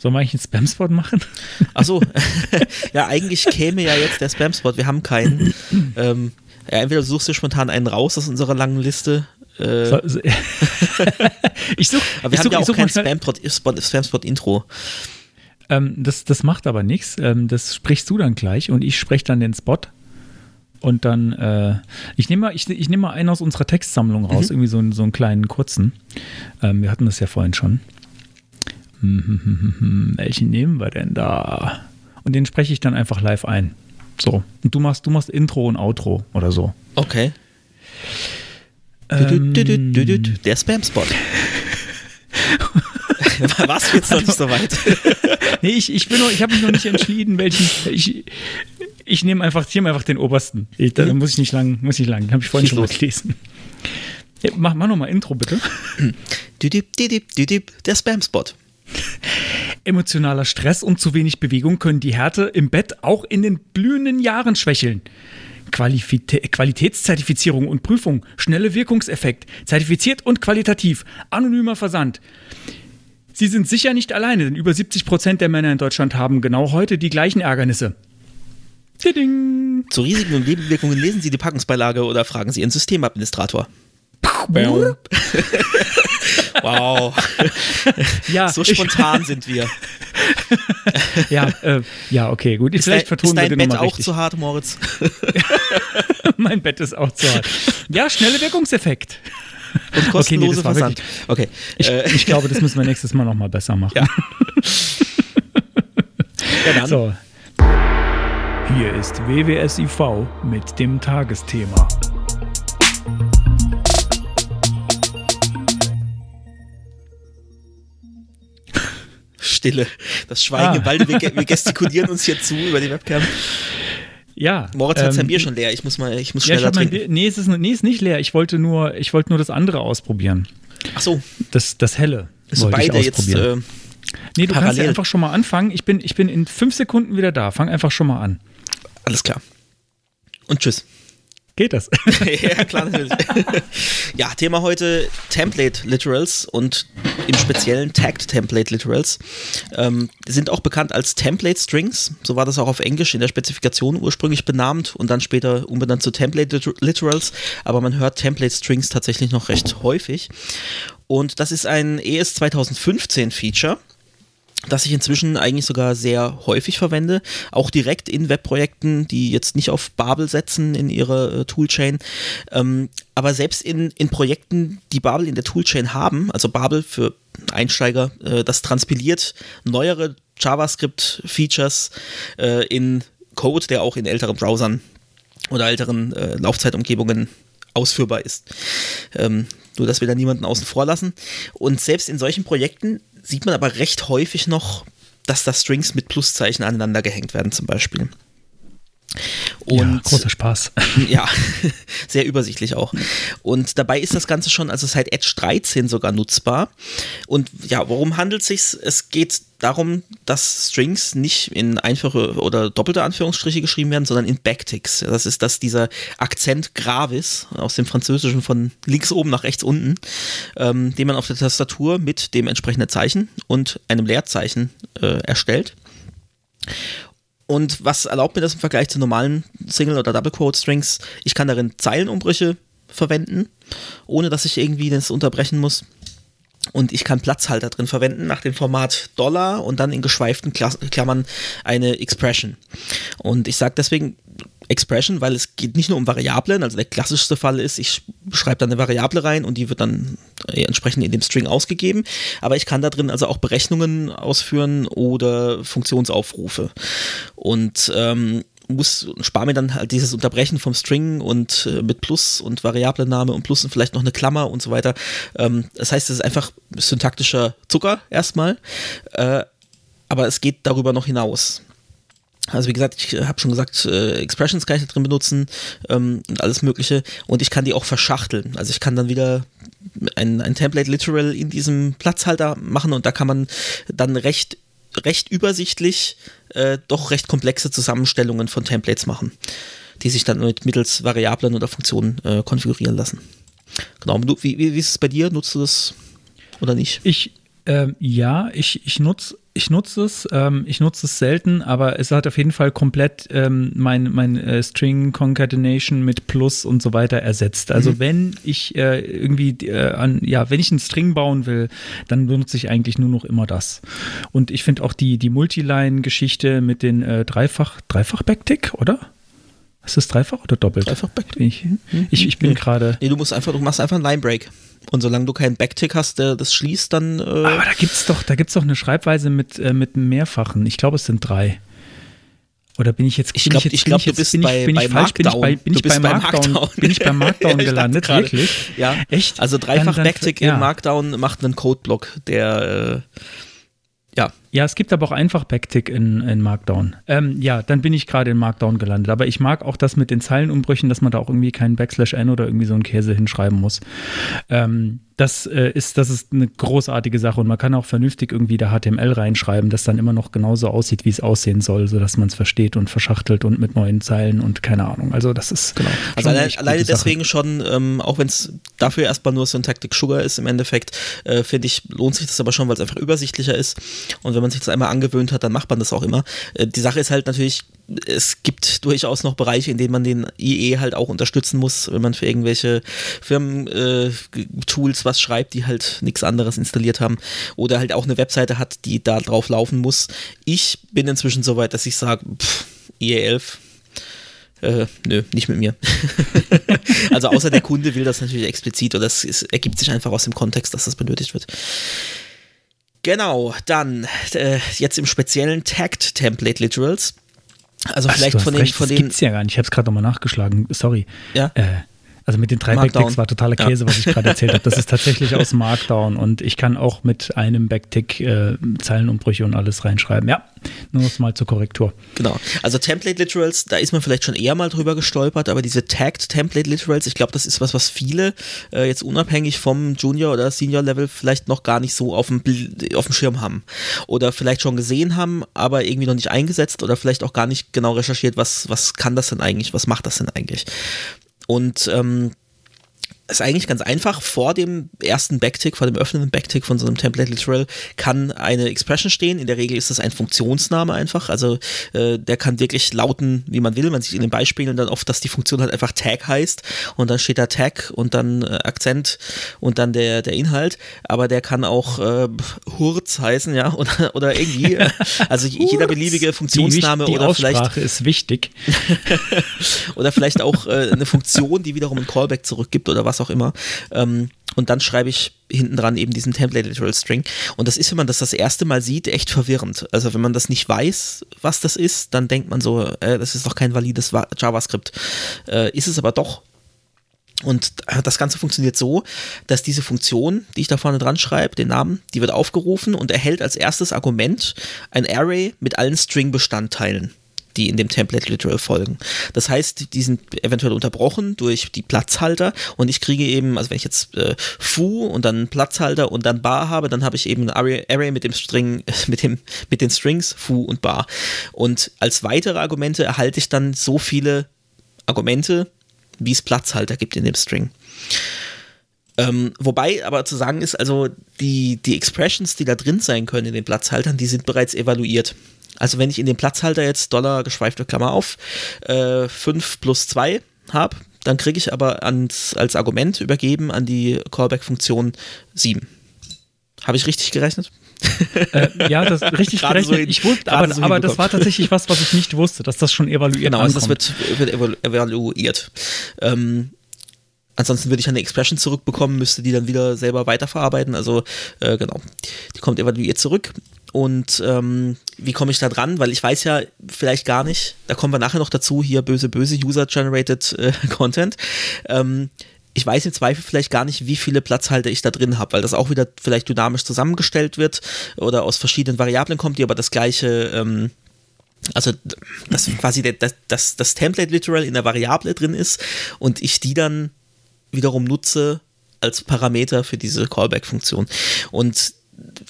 sollen wir eigentlich einen Spam-Spot machen? Achso, ja, eigentlich käme ja jetzt der Spam-Spot. Wir haben keinen. Ähm, ja, entweder suchst du spontan einen raus aus unserer langen Liste. Äh, So- so- ich suche aber wir ich haben such, ja auch kein Spam-Spot-Intro. Ähm, das, das macht aber nichts. Ähm, das sprichst du dann gleich und ich spreche dann den Spot. Und dann, äh, ich nehme mal, ich, ich nehm mal einen aus unserer Textsammlung raus, irgendwie so, einen- so einen kleinen kurzen. Ähm, wir hatten das ja vorhin schon. Hm, hm, hm. Welchen nehmen wir denn da? Und den spreche ich dann einfach live ein. So. Und du machst, du machst Intro und Outro oder so. Okay. Ähm, Du, du, du, du, du, du, Der Spam-Spot. Was jetzt noch nicht so weit? Nee, ich, ich bin noch, ich habe mich noch nicht entschieden, welchen. Ich, ich nehme einfach, ich nehme einfach den obersten. Ich, da muss ich nicht lang, muss ich lang. Habe ich vorhin Schieß schon mal gelesen. Ja, mach, mach noch mal Intro, bitte. Düdip, düdip, düdip, Der Spam-Spot. Emotionaler Stress und zu wenig Bewegung können die Härte im Bett auch in den blühenden Jahren schwächeln. Qualifitä Qualitätszertifizierung und Prüfung, schnelle Wirkungseffekt, zertifiziert und qualitativ, anonymer Versand. Sie sind sicher nicht alleine, denn über 70 Prozent der Männer in Deutschland haben genau heute die gleichen Ärgernisse. Tiding. Zu Risiken und Nebenwirkungen lesen Sie die Packungsbeilage oder fragen Sie Ihren Systemadministrator. Wow, Ja, so spontan sind wir. Ich, ja, äh, ja, okay, gut. Ist Vielleicht dein, vertonen ist wir dein den Bett nochmal auch richtig. zu hart, Moritz? mein Bett ist auch zu hart. Ja, schnelle Wirkungseffekt. Und kostenlose das war Versand. wirklich- Okay. Ich, äh, ich glaube, das müssen wir nächstes Mal nochmal besser machen. Ja. ja, dann. So. Hier ist WWSIV mit dem Tagesthema. Stille. Das Schweigen Ah. im. Wir, wir gestikulieren uns hier zu über die Webcam. Ja. Moritz hat sein ähm, Bier schon leer. Ich muss mal, ich muss Ja, ich schneller hab mein trinken. Bier, nee, es ist, nee, ist nicht leer. Ich wollte nur, ich wollte nur das andere ausprobieren. Ach so, Das, das helle. ist wollte ich beide jetzt. ausprobieren. Äh, nee, du kannst parallel. ja einfach schon mal anfangen. Ich bin, ich bin in fünf Sekunden wieder da. Fang einfach schon mal an. alles klar. Und tschüss. Geht das? ja, klar, natürlich. ja, Thema heute Template Literals und im speziellen Tagged Template Literals. Ähm, sind auch bekannt als Template Strings. So war das auch auf Englisch in der Spezifikation ursprünglich benannt und dann später umbenannt zu Template Liter- Literals. Aber man hört Template Strings tatsächlich noch recht häufig. Und das ist ein ES 2015 Feature das ich inzwischen eigentlich sogar sehr häufig verwende, auch direkt in Webprojekten, die jetzt nicht auf Babel setzen in ihre äh, Toolchain, ähm, aber selbst in, in Projekten, die Babel in der Toolchain haben, also Babel für Einsteiger, äh, das transpiliert neuere JavaScript-Features äh, in Code, der auch in älteren Browsern oder älteren äh, Laufzeitumgebungen ausführbar ist. Ähm, nur, dass wir da niemanden außen vor lassen. Und selbst in solchen Projekten sieht man aber recht häufig noch, dass da Strings mit Pluszeichen aneinander gehängt werden, zum Beispiel. Ja, Und großer Spaß. ja, sehr übersichtlich auch. Und dabei ist das Ganze schon, also seit Edge 13 sogar nutzbar. Und ja, worum handelt es sich? Es geht darum, dass Strings nicht in einfache oder doppelte Anführungsstriche geschrieben werden, sondern in Backticks. Das ist das dieser Akzent gravis aus dem Französischen von links oben nach rechts unten, ähm, den man auf der Tastatur mit dem entsprechenden Zeichen und einem Leerzeichen äh, erstellt. Und was erlaubt mir das im Vergleich zu normalen Single- oder Double-Quote-Strings? Ich kann darin Zeilenumbrüche verwenden, ohne dass ich irgendwie das unterbrechen muss. Und ich kann Platzhalter drin verwenden nach dem Format Dollar und dann in geschweiften Kla Klammern eine Expression. Und ich sage deswegen Expression, weil es geht nicht nur um Variablen, also der klassischste Fall ist, ich schreibe da eine Variable rein und die wird dann äh, entsprechend in dem String ausgegeben, aber ich kann da drin also auch Berechnungen ausführen oder Funktionsaufrufe. Und ähm, muss, spare mir dann halt dieses Unterbrechen vom String und äh, mit Plus und Variablename und Plus und vielleicht noch eine Klammer und so weiter. Ähm, das heißt, es ist einfach syntaktischer Zucker erstmal, äh, aber es geht darüber noch hinaus. Also wie gesagt, ich habe schon gesagt, äh, Expressions kann ich da drin benutzen ähm, und alles Mögliche. Und ich kann die auch verschachteln. Also ich kann dann wieder ein, ein Template Literal in diesem Platzhalter machen und da kann man dann recht, recht übersichtlich äh, doch recht komplexe Zusammenstellungen von Templates machen, die sich dann mit mittels Variablen oder Funktionen äh, konfigurieren lassen. Genau. Wie, wie, wie ist es bei dir? Nutzt du das oder nicht? Ich, ähm, ja, ich, ich nutze ich nutze es, ähm, ich nutze es selten, aber es hat auf jeden Fall komplett ähm, mein, mein äh, String Concatenation mit Plus und so weiter ersetzt. Also mhm. wenn ich äh, irgendwie äh, an, ja, wenn ich einen String bauen will, dann benutze ich eigentlich nur noch immer das. Und ich finde auch die, die Multiline-Geschichte mit den äh, Dreifach, Dreifach Backtick, oder? Ist das dreifach oder doppelt? Dreifach Backtick. Ich, ich, ich bin nee. gerade. Nee, du musst einfach, du machst einfach einen Line Break. Und solange du keinen Backtick hast, der das schließt, dann. Äh Aber da gibt's doch, da gibt's doch eine Schreibweise mit, äh, mit mehrfachen. Ich glaube, es sind drei. Oder bin ich jetzt, ich glaube, ich glaube, du bist bin bei, bei ich falsch, bin ich bei, Markdown, Markdown, bin ich bei Markdown gelandet, wirklich? Ja, echt? Also dreifach dann, dann, Backtick ja. in Markdown macht einen Codeblock, der äh, ja. Ja, es gibt aber auch einfach Backtick in, in Markdown. Ähm, ja, dann bin ich gerade in Markdown gelandet. Aber ich mag auch das mit den Zeilenumbrüchen, dass man da auch irgendwie keinen Backslash n oder irgendwie so einen Käse hinschreiben muss. Ähm, das, äh, ist, das ist eine großartige Sache und man kann auch vernünftig irgendwie da HTML reinschreiben, das dann immer noch genauso aussieht, wie es aussehen soll, sodass man es versteht und verschachtelt und mit neuen Zeilen und keine Ahnung. Also das ist genau. Also allein, alleine deswegen schon, ähm, auch wenn es dafür erstmal nur Syntactic Sugar ist im Endeffekt, äh, finde ich, lohnt sich das aber schon, weil es einfach übersichtlicher ist. Und wenn man sich das einmal angewöhnt hat, dann macht man das auch immer. Äh, die Sache ist halt natürlich, es gibt durchaus noch Bereiche, in denen man den IE halt auch unterstützen muss, wenn man für irgendwelche Firmen-Tools äh, was schreibt, die halt nichts anderes installiert haben oder halt auch eine Webseite hat, die da drauf laufen muss. Ich bin inzwischen so weit, dass ich sage, IE 11, äh, nö, nicht mit mir. also außer der Kunde will das natürlich explizit oder es, ergibt sich einfach aus dem Kontext, dass das benötigt wird. Genau, dann äh, jetzt im speziellen Tagged Template Literals. Also Ach, vielleicht von den, recht, von den. Das gibt's ja gar nicht. Ich habe es gerade nochmal nachgeschlagen. Sorry. Ja. Äh, also mit den drei. Backticks war totaler Käse, ja. was ich gerade erzählt habe. Das ist tatsächlich aus Markdown und ich kann auch mit einem Backtick äh, Zeilenumbrüche und alles reinschreiben. Ja, nur noch mal zur Korrektur. Genau. Also Template Literals, da ist man vielleicht schon eher mal drüber gestolpert, aber diese Tagged Template Literals, ich glaube, das ist was, was viele äh, jetzt unabhängig vom Junior oder Senior Level vielleicht noch gar nicht so auf dem, auf dem Schirm haben. Oder vielleicht schon gesehen haben, aber irgendwie noch nicht eingesetzt oder vielleicht auch gar nicht genau recherchiert, was, was kann das denn eigentlich, was macht das denn eigentlich. Und ähm, ist eigentlich ganz einfach. Vor dem ersten Backtick, vor dem öffnenden Backtick von so einem Template Literal kann eine Expression stehen. In der Regel ist das ein Funktionsname einfach. Also äh, der kann wirklich lauten, wie man will. Man sieht in den Beispielen dann oft, dass die Funktion halt einfach Tag heißt und dann steht da Tag und dann äh, Akzent und dann der, der Inhalt. Aber der kann auch äh, Hurz heißen, ja, oder, oder irgendwie. also jeder beliebige Funktionsname die, die oder Aussprache vielleicht. ist wichtig. oder vielleicht auch äh, eine Funktion, die wiederum ein Callback zurückgibt oder was auch immer. Ähm, und dann schreibe ich hinten dran eben diesen Template Literal String. Und das ist, wenn man das das erste Mal sieht, echt verwirrend. Also wenn man das nicht weiß, was das ist, dann denkt man so, äh, das ist doch kein valides JavaScript. Äh, ist es aber doch. Und das Ganze funktioniert so, dass diese Funktion, die ich da vorne dran schreibe, den Namen, die wird aufgerufen und erhält als erstes Argument ein Array mit allen String-Bestandteilen die in dem Template Literal folgen. Das heißt, die sind eventuell unterbrochen durch die Platzhalter und ich kriege eben, also wenn ich jetzt äh, foo und dann Platzhalter und dann bar habe, dann habe ich eben ein Array, mit dem String, mit dem, mit den Strings foo und bar. Und als weitere Argumente erhalte ich dann so viele Argumente, wie es Platzhalter gibt in dem String. Ähm, wobei aber zu sagen ist, also die, die Expressions, die da drin sein können in den Platzhaltern, die sind bereits evaluiert. Also wenn ich in dem Platzhalter jetzt Dollar geschweifte Klammer auf äh, 5 plus 2 habe, dann kriege ich aber ans, als Argument übergeben an die Callback-Funktion 7. Habe ich richtig gerechnet? Äh, ja, das richtig Gerade so gerechnet. hin- ich wusste, aber, so aber das war tatsächlich was, was ich nicht wusste, dass das schon evaluiert Genau, also das wird, wird evalu evaluiert. Ähm, ansonsten würde ich eine Expression zurückbekommen, müsste die dann wieder selber weiterverarbeiten. Also äh, genau, die kommt evaluiert zurück. Und ähm, wie komme ich da dran? Weil ich weiß ja vielleicht gar nicht, da kommen wir nachher noch dazu, hier böse, böse User-Generated äh, Content. Ähm, ich weiß im Zweifel vielleicht gar nicht, wie viele Platzhalter ich da drin habe, weil das auch wieder vielleicht dynamisch zusammengestellt wird oder aus verschiedenen Variablen kommt, die aber das gleiche ähm, also dass quasi das, das, das Template literal in der Variable drin ist und ich die dann wiederum nutze als Parameter für diese Callback-Funktion. Und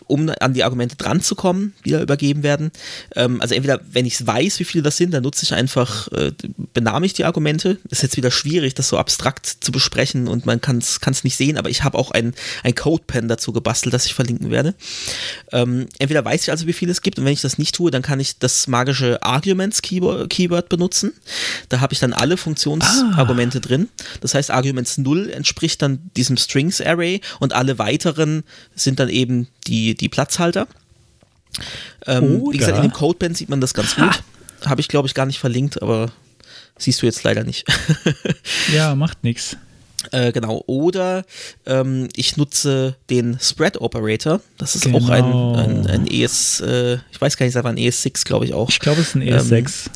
um an die Argumente dran zu kommen, die da übergeben werden. Ähm, also entweder, wenn ich weiß, wie viele das sind, dann nutze ich einfach, äh, benahme ich die Argumente. Ist jetzt wieder schwierig, das so abstrakt zu besprechen und man kann es nicht sehen, aber ich habe auch ein, ein Code-Pen dazu gebastelt, das ich verlinken werde. Ähm, entweder weiß ich also, wie viele es gibt und wenn ich das nicht tue, dann kann ich das magische Arguments-Keyword Keyword benutzen. Da habe ich dann alle Funktionsargumente drin. Das heißt, Arguments 0 entspricht dann diesem Strings-Array und alle weiteren sind dann eben die, die Platzhalter. Ähm, wie gesagt, in dem Codeband sieht man das ganz gut. Habe ich, glaube ich, gar nicht verlinkt, aber siehst du jetzt leider nicht. ja, macht nichts. Äh, genau. Oder ähm, ich nutze den Spread Operator. Das ist Genau. auch ein, ein, ein ES, äh, ich weiß gar nicht, es war ein ES6, glaube ich auch. Ich glaube, es ist ein E ES6.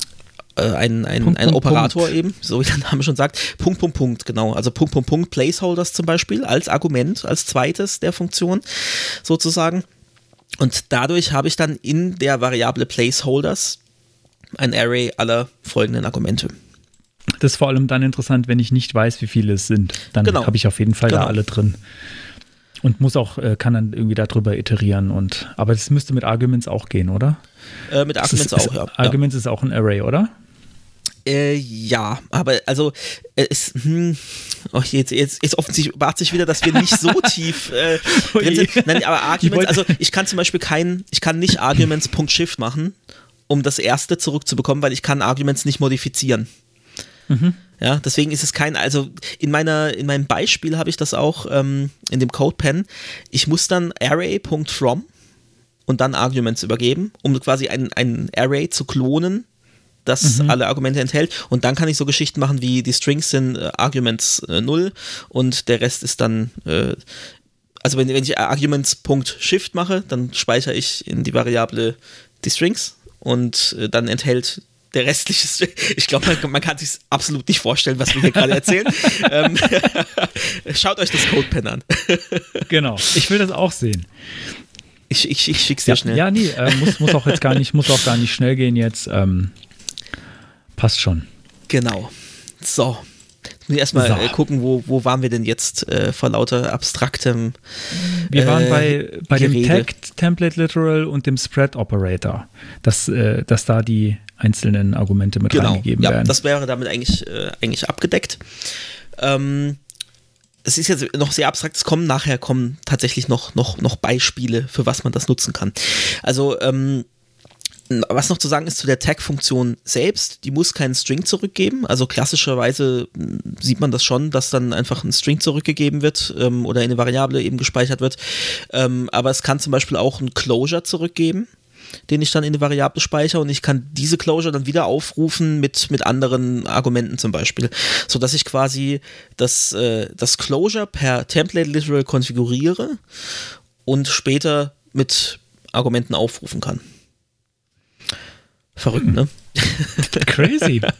Äh, ein, ein, Punkt, ein Punkt, Operator Punkt. eben, so wie der Name schon sagt. Punkt, Punkt, Punkt, genau. Also Punkt, Punkt, Punkt, Placeholders zum Beispiel als Argument, als zweites der Funktion sozusagen. Und dadurch habe ich dann in der Variable Placeholders ein Array aller folgenden Argumente. Das ist vor allem dann interessant, wenn ich nicht weiß, wie viele es sind. Dann Genau. habe ich auf jeden Fall Genau. da alle drin. Und muss auch, äh, kann dann irgendwie darüber iterieren und aber das müsste mit Arguments auch gehen, oder? Äh, mit Arguments ist, auch, ja. ist, Arguments ist auch ein Array, oder? Äh, ja, aber also äh, es, hm, oh, jetzt, jetzt, jetzt offensichtlich sich wieder, dass wir nicht so tief äh, drin sind. Nein, aber Ich Arguments, also ich kann zum Beispiel kein, ich kann nicht Arguments.shift machen, um das erste zurückzubekommen, weil ich kann Arguments nicht modifizieren. Ja, deswegen ist es kein, also in meiner, in meinem Beispiel habe ich das auch ähm, in dem CodePen. Ich muss dann array.from und dann Arguments übergeben, um quasi ein, ein Array zu klonen, das alle Argumente enthält. Und dann kann ich so Geschichten machen wie die Strings sind äh, Arguments äh, 0 und der Rest ist dann, äh, also wenn, wenn ich Arguments.shift mache, dann speichere ich in die Variable die Strings und äh, dann enthält der restliche String. Ich glaube, man, man kann sich absolut nicht vorstellen, was wir hier gerade erzählen. ähm, schaut euch das CodePen an. Genau. Ich will das auch sehen. Ich, ich, ich schick's dir Ja, schnell. ja nee, äh, muss, muss auch jetzt gar nicht, muss auch gar nicht schnell gehen jetzt. Ähm, passt schon. Genau. So. Jetzt muss ich erstmal So. äh, gucken, wo, wo waren wir denn jetzt äh, vor lauter abstraktem. Wir waren äh, bei, bei dem Gerede. Tag Template Literal und dem Spread Operator, dass, äh, dass da die einzelnen Argumente mit Genau. reingegeben Ja, werden. das wäre damit eigentlich, äh, eigentlich abgedeckt. Ähm, es ist jetzt noch sehr abstrakt, es kommen nachher kommen tatsächlich noch, noch, noch Beispiele, für was man das nutzen kann. Also, ähm, was noch zu sagen ist zu der Tag-Funktion selbst, die muss keinen String zurückgeben. Also klassischerweise mh, sieht man das schon, dass dann einfach ein String zurückgegeben wird ähm, oder eine Variable eben gespeichert wird. Ähm, aber es kann zum Beispiel auch ein Closure zurückgeben, den ich dann in eine Variable speichere und ich kann diese Closure dann wieder aufrufen mit, mit anderen Argumenten zum Beispiel, sodass ich quasi das, äh, das Closure per Template Literal konfiguriere und später mit Argumenten aufrufen kann. Verrückt, ne? Crazy.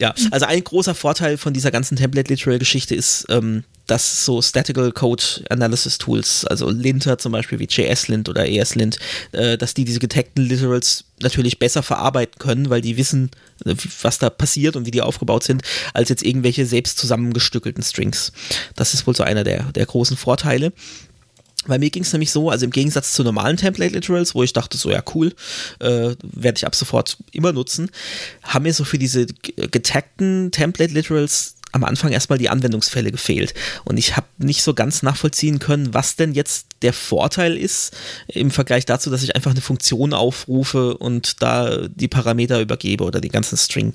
Ja, also ein großer Vorteil von dieser ganzen Template-Literal-Geschichte ist, ähm, dass so Statical Code Analysis Tools, also Linter zum Beispiel wie JSLint oder ESLint, äh, dass die diese getagten Literals natürlich besser verarbeiten können, weil die wissen, äh, was da passiert und wie die aufgebaut sind, als jetzt irgendwelche selbst zusammengestückelten Strings. Das ist wohl so einer der, der großen Vorteile. Bei mir ging es nämlich so, also im Gegensatz zu normalen Template-Literals, wo ich dachte, so ja cool, äh, werde ich ab sofort immer nutzen, haben mir so für diese getagten Template-Literals am Anfang erstmal die Anwendungsfälle gefehlt. Und ich habe nicht so ganz nachvollziehen können, was denn jetzt der Vorteil ist im Vergleich dazu, dass ich einfach eine Funktion aufrufe und da die Parameter übergebe oder den ganzen String.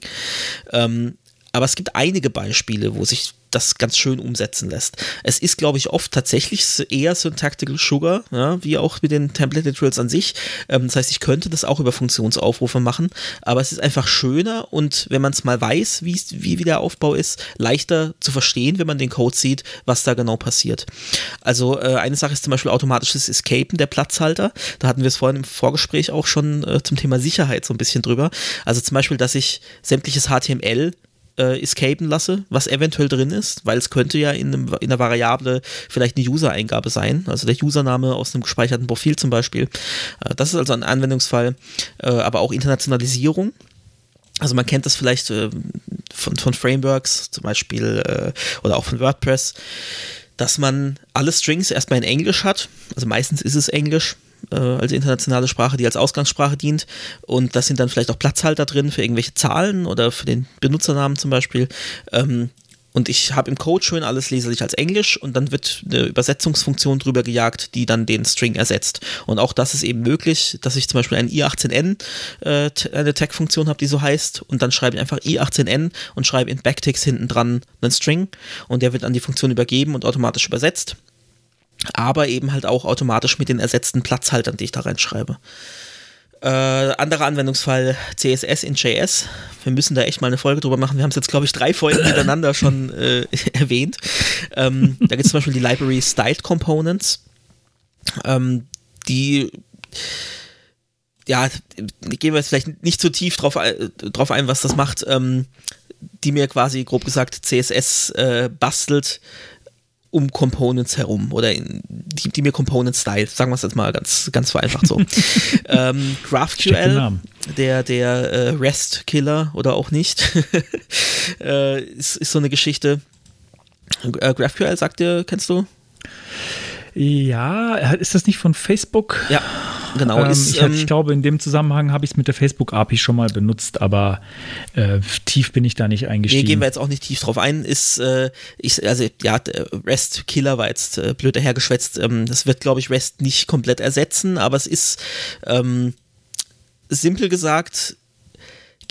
Ähm, aber es gibt einige Beispiele, wo sich das ganz schön umsetzen lässt. Es ist, glaube ich, oft tatsächlich eher Syntactical Sugar, ja, wie auch mit den Template Literals an sich. Ähm, das heißt, ich könnte das auch über Funktionsaufrufe machen, aber es ist einfach schöner und wenn man es mal weiß, wie, wie der Aufbau ist, leichter zu verstehen, wenn man den Code sieht, was da genau passiert. Also äh, eine Sache ist zum Beispiel automatisches Escapen der Platzhalter. Da hatten wir es vorhin im Vorgespräch auch schon äh, zum Thema Sicherheit so ein bisschen drüber. Also zum Beispiel, dass ich sämtliches HTML äh, escapen lasse, was eventuell drin ist, weil es könnte ja in, einem, in einer Variable vielleicht eine User-Eingabe sein, also der Username aus einem gespeicherten Profil zum Beispiel. Äh, das ist also ein Anwendungsfall, äh, aber auch Internationalisierung. Also man kennt das vielleicht äh, von, von Frameworks zum Beispiel äh, oder auch von WordPress, dass man alle Strings erstmal in Englisch hat. Also meistens ist es Englisch äh, als internationale Sprache, die als Ausgangssprache dient. Und das sind dann vielleicht auch Platzhalter drin für irgendwelche Zahlen oder für den Benutzernamen zum Beispiel. Ähm, und ich habe im Code schön alles leserlich als Englisch und dann wird eine Übersetzungsfunktion drüber gejagt, die dann den String ersetzt. Und auch das ist eben möglich, dass ich zum Beispiel ein i18n, äh, eine Tag-Funktion habe, die so heißt, und dann schreibe ich einfach i18n und schreibe in Backticks hinten dran einen String und der wird an die Funktion übergeben und automatisch übersetzt aber eben halt auch automatisch mit den ersetzten Platzhaltern, die ich da reinschreibe. Äh, anderer Anwendungsfall CSS in JS. Wir müssen da echt mal eine Folge drüber machen. Wir haben es jetzt, glaube ich, drei Folgen miteinander schon äh, erwähnt. Ähm, da gibt es zum Beispiel die Library Styled Components, ähm, die ja, gehen wir jetzt vielleicht nicht zu so tief drauf, äh, drauf ein, was das macht, ähm, die mir quasi, grob gesagt, CSS äh, bastelt, um Components herum oder in, die, die mir Component Style, sagen wir es jetzt mal ganz, ganz vereinfacht so. ähm, GraphQL, der, der äh, REST-Killer oder auch nicht, äh, ist, ist so eine Geschichte. Äh, GraphQL, sagt ihr, kennst du? Ja, ist das nicht von Facebook? Ja, genau. Ähm, ist, ich, ähm, ich, glaube, in dem Zusammenhang habe ich es mit der Facebook-API schon mal benutzt, aber äh, tief bin ich da nicht eingestiegen. Nee, gehen wir jetzt auch nicht tief drauf ein. Ist, äh, ich, also, ja, REST Killer war jetzt äh, blöd dahergeschwätzt. Ähm, das wird, glaube ich, REST nicht komplett ersetzen, aber es ist, ähm, simpel gesagt,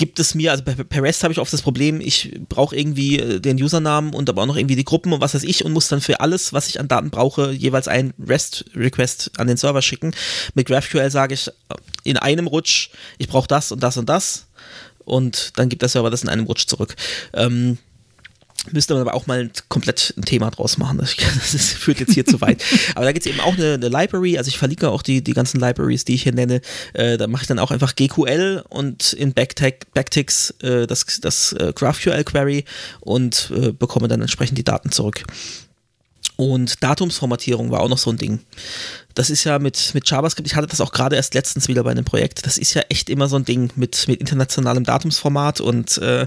gibt es mir, also per REST habe ich oft das Problem, ich brauche irgendwie äh, den Usernamen und aber auch noch irgendwie die Gruppen und was weiß ich und muss dann für alles, was ich an Daten brauche, jeweils einen REST-Request an den Server schicken. Mit GraphQL sage ich äh, in einem Rutsch, ich brauche das und das und das und dann gibt der Server das in einem Rutsch zurück. Ähm, Müsste man aber auch mal komplett ein Thema draus machen. Das, das führt jetzt hier zu weit. Aber da gibt es eben auch eine, eine, Library. Also ich verlinke auch die, die ganzen Libraries, die ich hier nenne. Äh, da mache ich dann auch einfach GQL und in Backticks äh, das, das äh, GraphQL-Query und äh, bekomme dann entsprechend die Daten zurück. Und Datumsformatierung war auch noch so ein Ding. Das ist ja mit, mit JavaScript, ich hatte das auch gerade erst letztens wieder bei einem Projekt, das ist ja echt immer so ein Ding mit, mit internationalem Datumsformat und äh,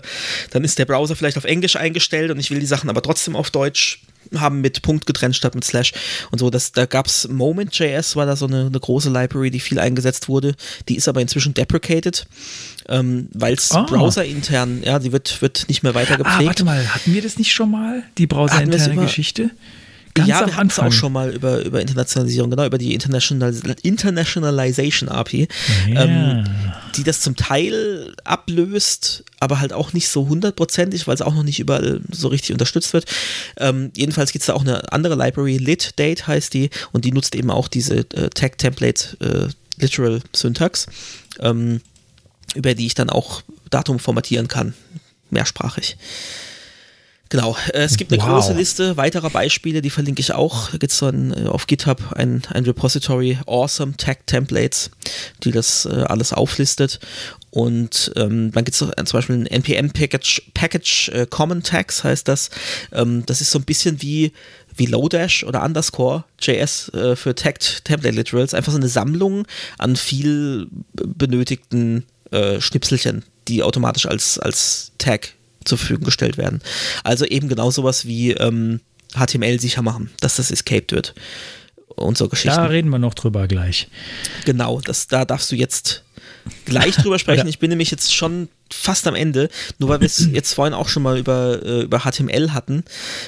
dann ist der Browser vielleicht auf Englisch eingestellt und ich will die Sachen aber trotzdem auf Deutsch haben mit Punkt getrennt statt mit Slash und so. Das, da gab es Moment.js, war da so eine, eine, große Library, die viel eingesetzt wurde. Die ist aber inzwischen deprecated, ähm, weil es oh. browserintern, ja, die wird, wird nicht mehr weiter gepflegt. Ah, warte mal, hatten wir das nicht schon mal, die browserinterne Geschichte? Ganz ja, wir hatten es auch schon mal über, über Internationalisierung, genau, über die International, Internationalization API, ja. ähm, die das zum Teil ablöst, aber halt auch nicht so hundertprozentig, weil es auch noch nicht überall so richtig unterstützt wird. Ähm, jedenfalls gibt es da auch eine andere Library, LitDate heißt die, und die nutzt eben auch diese äh, Tag-Template äh, Literal Syntax, ähm, über die ich dann auch Datum formatieren kann, mehrsprachig. Genau, es gibt eine wow. große Liste weiterer Beispiele, die verlinke ich auch. Da gibt es ein, äh, auf GitHub ein, ein Repository, Awesome Tag Templates, die das äh, alles auflistet. Und ähm, dann gibt es zum Beispiel ein NPM-Package, Package äh, Common Tags heißt das. Ähm, das ist so ein bisschen wie, wie Lodash oder Underscore JS äh, für Tagged Template Literals. Einfach so eine Sammlung an viel benötigten äh, Schnipselchen, die automatisch als, als Tag zur Verfügung gestellt werden. Also eben genau sowas wie ähm, HTML sicher machen, dass das escaped wird. Und so Geschichten. Da reden wir noch drüber gleich. Genau, das, da darfst du jetzt gleich drüber sprechen. Ich bin nämlich jetzt schon fast am Ende, nur weil wir es jetzt vorhin auch schon mal über, äh, über HTML hatten.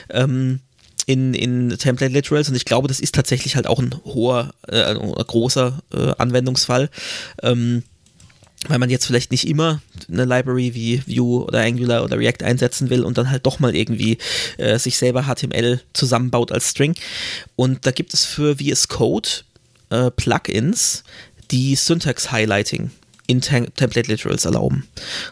Ähm, in, in Template Literals und ich glaube, das ist tatsächlich halt auch ein hoher, äh, ein großer äh, Anwendungsfall. Ähm, weil man jetzt vielleicht nicht immer eine Library wie Vue oder Angular oder React einsetzen will und dann halt doch mal irgendwie äh, sich selber HTML zusammenbaut als String. Und da gibt es für VS Code äh, Plugins, die Syntax Highlighting in Tem Template Literals erlauben.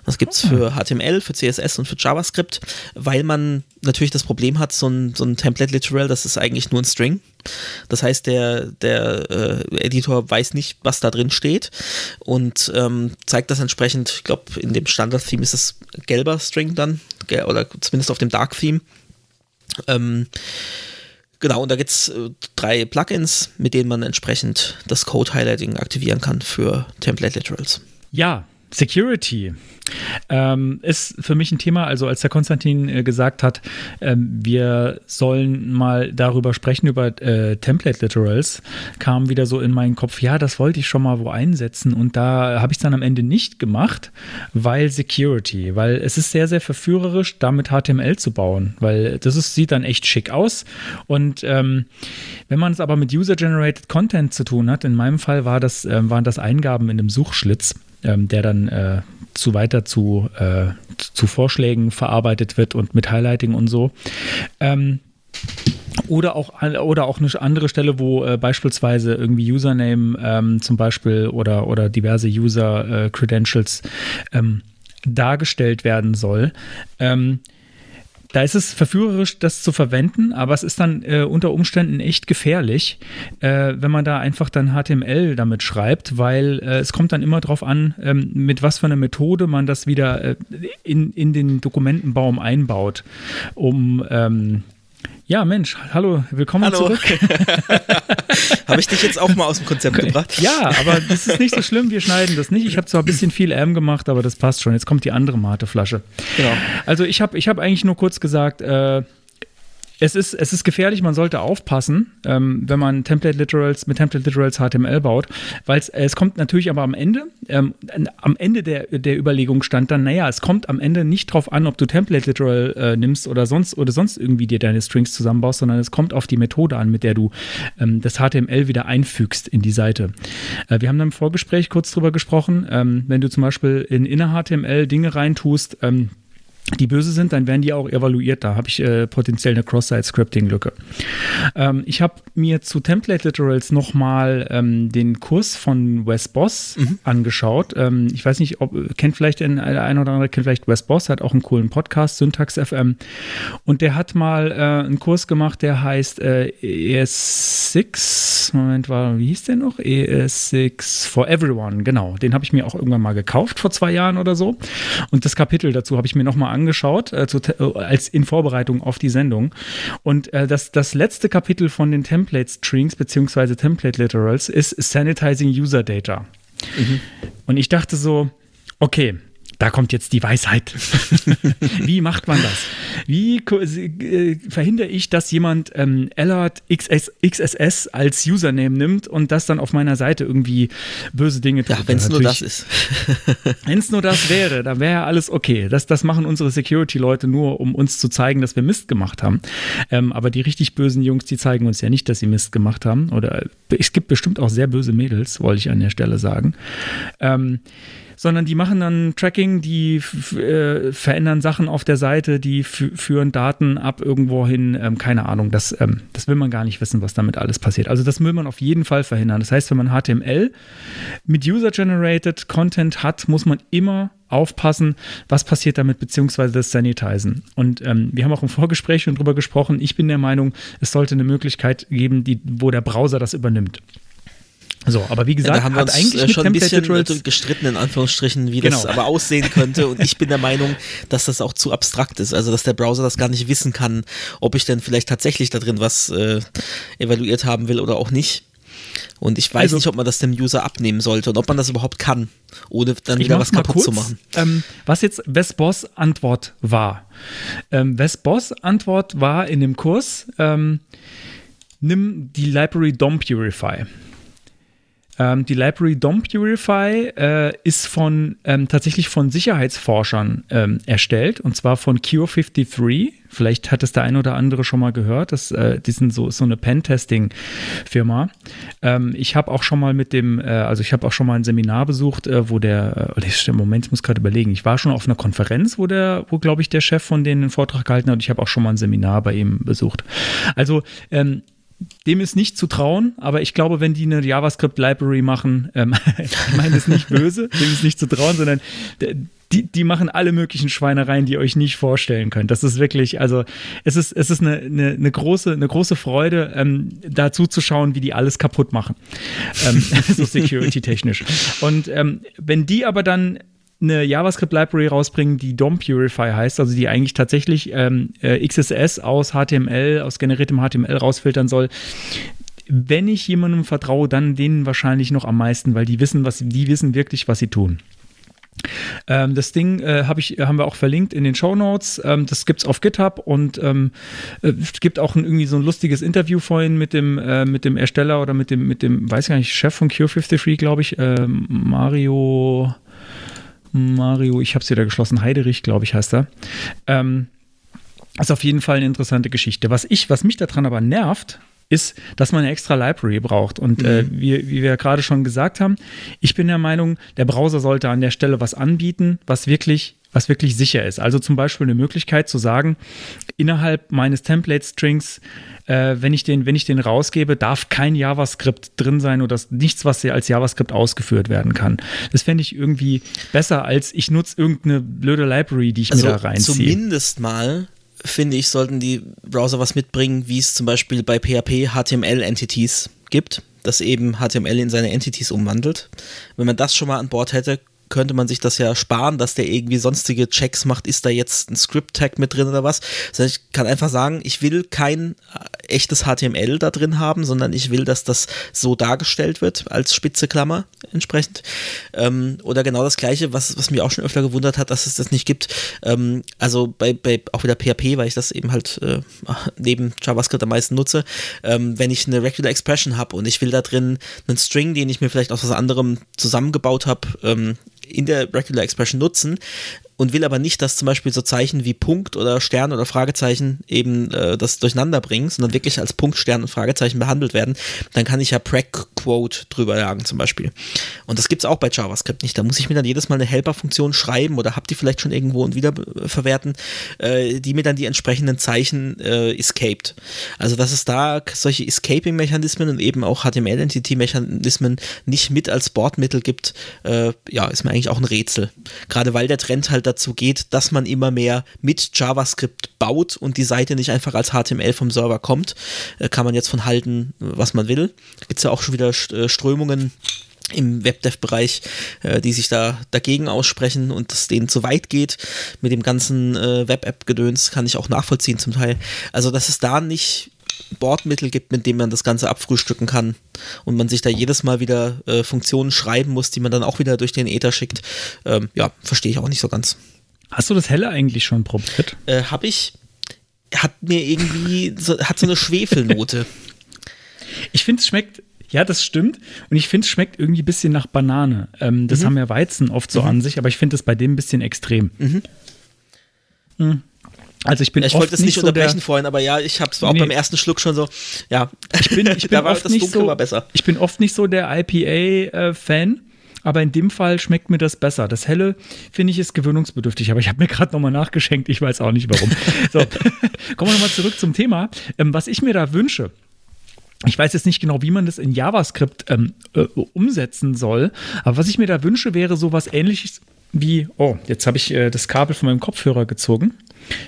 Das gibt es für HTML, für CSS und für JavaScript, weil man natürlich das Problem hat, so ein, so ein Template Literal, das ist eigentlich nur ein String. Das heißt, der, der äh, Editor weiß nicht, was da drin steht und ähm, zeigt das entsprechend, ich glaube, in dem Standard-Theme ist es gelber String dann, oder zumindest auf dem Dark-Theme. Ähm, Genau, und da gibt es äh, drei Plugins, mit denen man entsprechend das Code-Highlighting aktivieren kann für Template Literals. Ja, Security ähm, ist für mich ein Thema. Also als der Konstantin äh, gesagt hat, ähm, wir sollen mal darüber sprechen, über äh, Template Literals, kam wieder so in meinen Kopf, ja, das wollte ich schon mal wo einsetzen. Und da habe ich es dann am Ende nicht gemacht, weil Security, weil es ist sehr, sehr verführerisch, damit HTML zu bauen, weil das ist, sieht dann echt schick aus. Und ähm, wenn man es aber mit User-Generated Content zu tun hat, in meinem Fall war das, äh, waren das Eingaben in einem Suchschlitz, ähm, der dann äh, zu weiter zu, äh, zu Vorschlägen verarbeitet wird und mit Highlighting und so. Ähm, oder auch, oder auch eine andere Stelle, wo äh, beispielsweise irgendwie Username ähm, zum Beispiel oder, oder diverse User-Credentials äh, ähm, dargestellt werden soll. Ähm, da ist es verführerisch, das zu verwenden, aber es ist dann äh, unter Umständen echt gefährlich, äh, wenn man da einfach dann HTML damit schreibt, weil äh, es kommt dann immer darauf an, ähm, mit was für einer Methode man das wieder äh, in, in den Dokumentenbaum einbaut, um ähm, ja, Mensch, hallo, willkommen hallo. zurück. Habe ich dich jetzt auch mal aus dem Konzept gebracht? Ja, aber das ist nicht so schlimm, wir schneiden das nicht. Ich habe zwar ein bisschen viel M gemacht, aber das passt schon. Jetzt kommt die andere Mateflasche. Genau. Also ich habe ich hab eigentlich nur kurz gesagt, äh, es ist, es ist gefährlich, man sollte aufpassen, ähm, wenn man Template Literals mit Template Literals HTML baut, weil es kommt natürlich aber am Ende, ähm, am Ende der, der Überlegung stand dann, naja, es kommt am Ende nicht drauf an, ob du Template Literal äh, nimmst oder sonst oder sonst irgendwie dir deine Strings zusammenbaust, sondern es kommt auf die Methode an, mit der du ähm, das HTML wieder einfügst in die Seite. Äh, wir haben dann im Vorgespräch kurz drüber gesprochen, ähm, wenn du zum Beispiel in inner HTML Dinge reintust, ähm, die böse sind, dann werden die auch evaluiert. Da habe ich äh, potenziell eine Cross-Site-Scripting-Lücke. Ähm, ich habe mir zu Template Literals nochmal ähm, den Kurs von Wes Boss mhm. angeschaut. Ähm, ich weiß nicht, ob kennt vielleicht ein, der eine oder andere kennt vielleicht Wes Boss, hat auch einen coolen Podcast, Syntax FM. Und der hat mal äh, einen Kurs gemacht, der heißt äh, ES6. Moment, war, wie hieß der noch? ES6 for Everyone, genau. Den habe ich mir auch irgendwann mal gekauft vor zwei Jahren oder so. Und das Kapitel dazu habe ich mir nochmal angeschaut, äh, zu, äh, als in Vorbereitung auf die Sendung. Und äh, das, das letzte Kapitel von den Template Strings bzw. Template Literals ist Sanitizing User Data. Mhm. Und ich dachte so, okay, da kommt jetzt die Weisheit. Wie macht man das? Wie äh, verhindere ich, dass jemand ähm, Allard XS, XSS als Username nimmt und das dann auf meiner Seite irgendwie böse Dinge tut? Ja, wenn es nur das ist. wenn es nur das wäre, dann wäre ja alles okay. Das, das machen unsere Security-Leute nur, um uns zu zeigen, dass wir Mist gemacht haben. Ähm, aber die richtig bösen Jungs, die zeigen uns ja nicht, dass sie Mist gemacht haben. Oder es gibt bestimmt auch sehr böse Mädels, wollte ich an der Stelle sagen. Ähm, sondern die machen dann Tracking, die äh, verändern Sachen auf der Seite, die führen Daten ab irgendwo hin, ähm, keine Ahnung, das, ähm, das will man gar nicht wissen, was damit alles passiert. Also das will man auf jeden Fall verhindern. Das heißt, wenn man HTML mit User-Generated Content hat, muss man immer aufpassen, was passiert damit, beziehungsweise das Sanitizen. Und ähm, wir haben auch im Vorgespräch schon drüber gesprochen. Ich bin der Meinung, es sollte eine Möglichkeit geben, die, wo der Browser das übernimmt. So, aber wie gesagt, ja, da haben wir uns eigentlich äh, schon ein bisschen Literals gestritten, in Anführungsstrichen, wie genau. das aber aussehen könnte. Und ich bin der Meinung, dass das auch zu abstrakt ist. Also, dass der Browser das gar nicht wissen kann, ob ich denn vielleicht tatsächlich da drin was äh, evaluiert haben will oder auch nicht. Und ich weiß also, nicht, ob man das dem User abnehmen sollte und ob man das überhaupt kann, ohne dann wieder was kaputt kurz, zu machen. Ähm, was jetzt Wes Antwort war. Ähm, Wes Antwort war in dem Kurs, ähm, nimm die Library DOM Purify. Ähm, die Library DOM Purify äh, ist von ähm, tatsächlich von Sicherheitsforschern ähm, erstellt und zwar von Cure53. Vielleicht hat es der ein oder andere schon mal gehört. Das, äh, die sind so, so eine Pen-Testing-Firma. Ähm, ich habe auch schon mal mit dem, äh, also ich habe auch schon mal ein Seminar besucht, äh, wo der, äh, Moment, ich muss gerade überlegen, ich war schon auf einer Konferenz, wo der, wo glaube ich der Chef von denen einen Vortrag gehalten hat ich habe auch schon mal ein Seminar bei ihm besucht. Also ähm, dem ist nicht zu trauen, aber ich glaube, wenn die eine JavaScript-Library machen, ähm, ich meine das nicht böse, dem ist nicht zu trauen, sondern die, die machen alle möglichen Schweinereien, die ihr euch nicht vorstellen könnt. Das ist wirklich, also es ist, es ist eine, eine, eine große, eine große Freude, ähm, da zuzuschauen, wie die alles kaputt machen. Ähm, so security-technisch. Und ähm, wenn die aber dann eine JavaScript-Library rausbringen, die DOM Purify heißt, also die eigentlich tatsächlich ähm, äh, XSS aus HTML, aus generiertem HTML rausfiltern soll. Wenn ich jemandem vertraue, dann denen wahrscheinlich noch am meisten, weil die wissen, was die wissen wirklich, was sie tun. Ähm, das Ding äh, hab ich, haben wir auch verlinkt in den Show Notes. Ähm, das es auf GitHub und ähm, äh, es gibt auch ein, irgendwie so ein lustiges Interview vorhin mit dem, äh, mit dem Ersteller oder mit dem, mit dem, weiß gar nicht, Chef von Cure53, glaube ich, äh, Mario. Mario, ich habe es wieder geschlossen, Heiderich, glaube ich, heißt er. Ähm, ist auf jeden Fall eine interessante Geschichte. Was ich, was mich daran aber nervt, ist, dass man eine extra Library braucht. Und äh, mhm. äh, wie, wie wir gerade schon gesagt haben, ich bin der Meinung, der Browser sollte an der Stelle was anbieten, was wirklich was wirklich sicher ist. Also zum Beispiel eine Möglichkeit zu sagen, innerhalb meines Template-Strings, äh, wenn, ich den, wenn ich den rausgebe, darf kein JavaScript drin sein oder nichts, was als JavaScript ausgeführt werden kann. Das fände ich irgendwie besser, als ich nutze irgendeine blöde Library, die ich also mir da reinziehe. Zumindest mal finde ich, sollten die Browser was mitbringen, wie es zum Beispiel bei PHP HTML-Entities gibt, das eben HTML in seine Entities umwandelt. Wenn man das schon mal an Bord hätte, könnte man sich das ja sparen, dass der irgendwie sonstige Checks macht, ist da jetzt ein Script-Tag mit drin oder was. Sondern ich kann einfach sagen, ich will kein echtes HTML da drin haben, sondern ich will, dass das so dargestellt wird, als spitze Klammer entsprechend. Ähm, oder genau das gleiche, was, was mich auch schon öfter gewundert hat, dass es das nicht gibt. Ähm, also bei, bei auch wieder PHP, weil ich das eben halt äh, neben JavaScript am meisten nutze, ähm, wenn ich eine Regular Expression habe und ich will da drin einen String, den ich mir vielleicht aus was anderem zusammengebaut habe, ähm, in der Regular Expression nutzen, und will aber nicht, dass zum Beispiel so Zeichen wie Punkt oder Stern oder Fragezeichen eben äh, das durcheinander bringen, sondern wirklich als Punkt, Stern und Fragezeichen behandelt werden, dann kann ich ja Prac-Quote drüber jagen zum Beispiel. Und das gibt es auch bei JavaScript nicht. Da muss ich mir dann jedes Mal eine Helper-Funktion schreiben oder habt ihr vielleicht schon irgendwo und wieder verwerten, äh, die mir dann die entsprechenden Zeichen äh, escaped. Also dass es da solche Escaping-Mechanismen und eben auch HTML-Entity-Mechanismen nicht mit als Bordmittel gibt, äh, ja, ist mir eigentlich auch ein Rätsel. Gerade weil der Trend halt dazu geht, dass man immer mehr mit JavaScript baut und die Seite nicht einfach als HTML vom Server kommt. Äh, kann man jetzt von halten, was man will. Gibt es ja auch schon wieder äh, Strömungen im Webdev-Bereich, äh, die sich da dagegen aussprechen und es denen zu weit geht mit dem ganzen äh, Web-App-Gedöns, kann ich auch nachvollziehen zum Teil. Also, dass es da nicht Bordmittel gibt, mit dem man das Ganze abfrühstücken kann und man sich da jedes Mal wieder äh, Funktionen schreiben muss, die man dann auch wieder durch den Ether schickt. Ähm, ja, verstehe ich auch nicht so ganz. Hast du das Helle eigentlich schon probiert? Äh, hab ich. Hat mir irgendwie, so, hat so eine Schwefelnote. ich finde, es schmeckt ja, das stimmt. Und ich finde, es schmeckt irgendwie ein bisschen nach Banane. Ähm, das mhm. haben ja Weizen oft so mhm. an sich, aber ich finde es bei dem ein bisschen extrem. Mhm. Also ich bin ja, ich wollte es nicht, nicht unterbrechen so vorhin, aber ja, ich habe es auch nee. beim ersten Schluck schon so, ja, ich bin, ich bin oft nicht so, besser. Ich bin oft nicht so der IPA-Fan. Äh, aber in dem Fall schmeckt mir das besser. Das Helle, finde ich, ist gewöhnungsbedürftig, aber ich habe mir gerade nochmal nachgeschenkt, ich weiß auch nicht warum. so, kommen wir nochmal zurück zum Thema. Ähm, was ich mir da wünsche, ich weiß jetzt nicht genau, wie man das in JavaScript ähm, äh, umsetzen soll, aber was ich mir da wünsche, wäre sowas ähnliches wie, oh, jetzt habe ich äh, das Kabel von meinem Kopfhörer gezogen.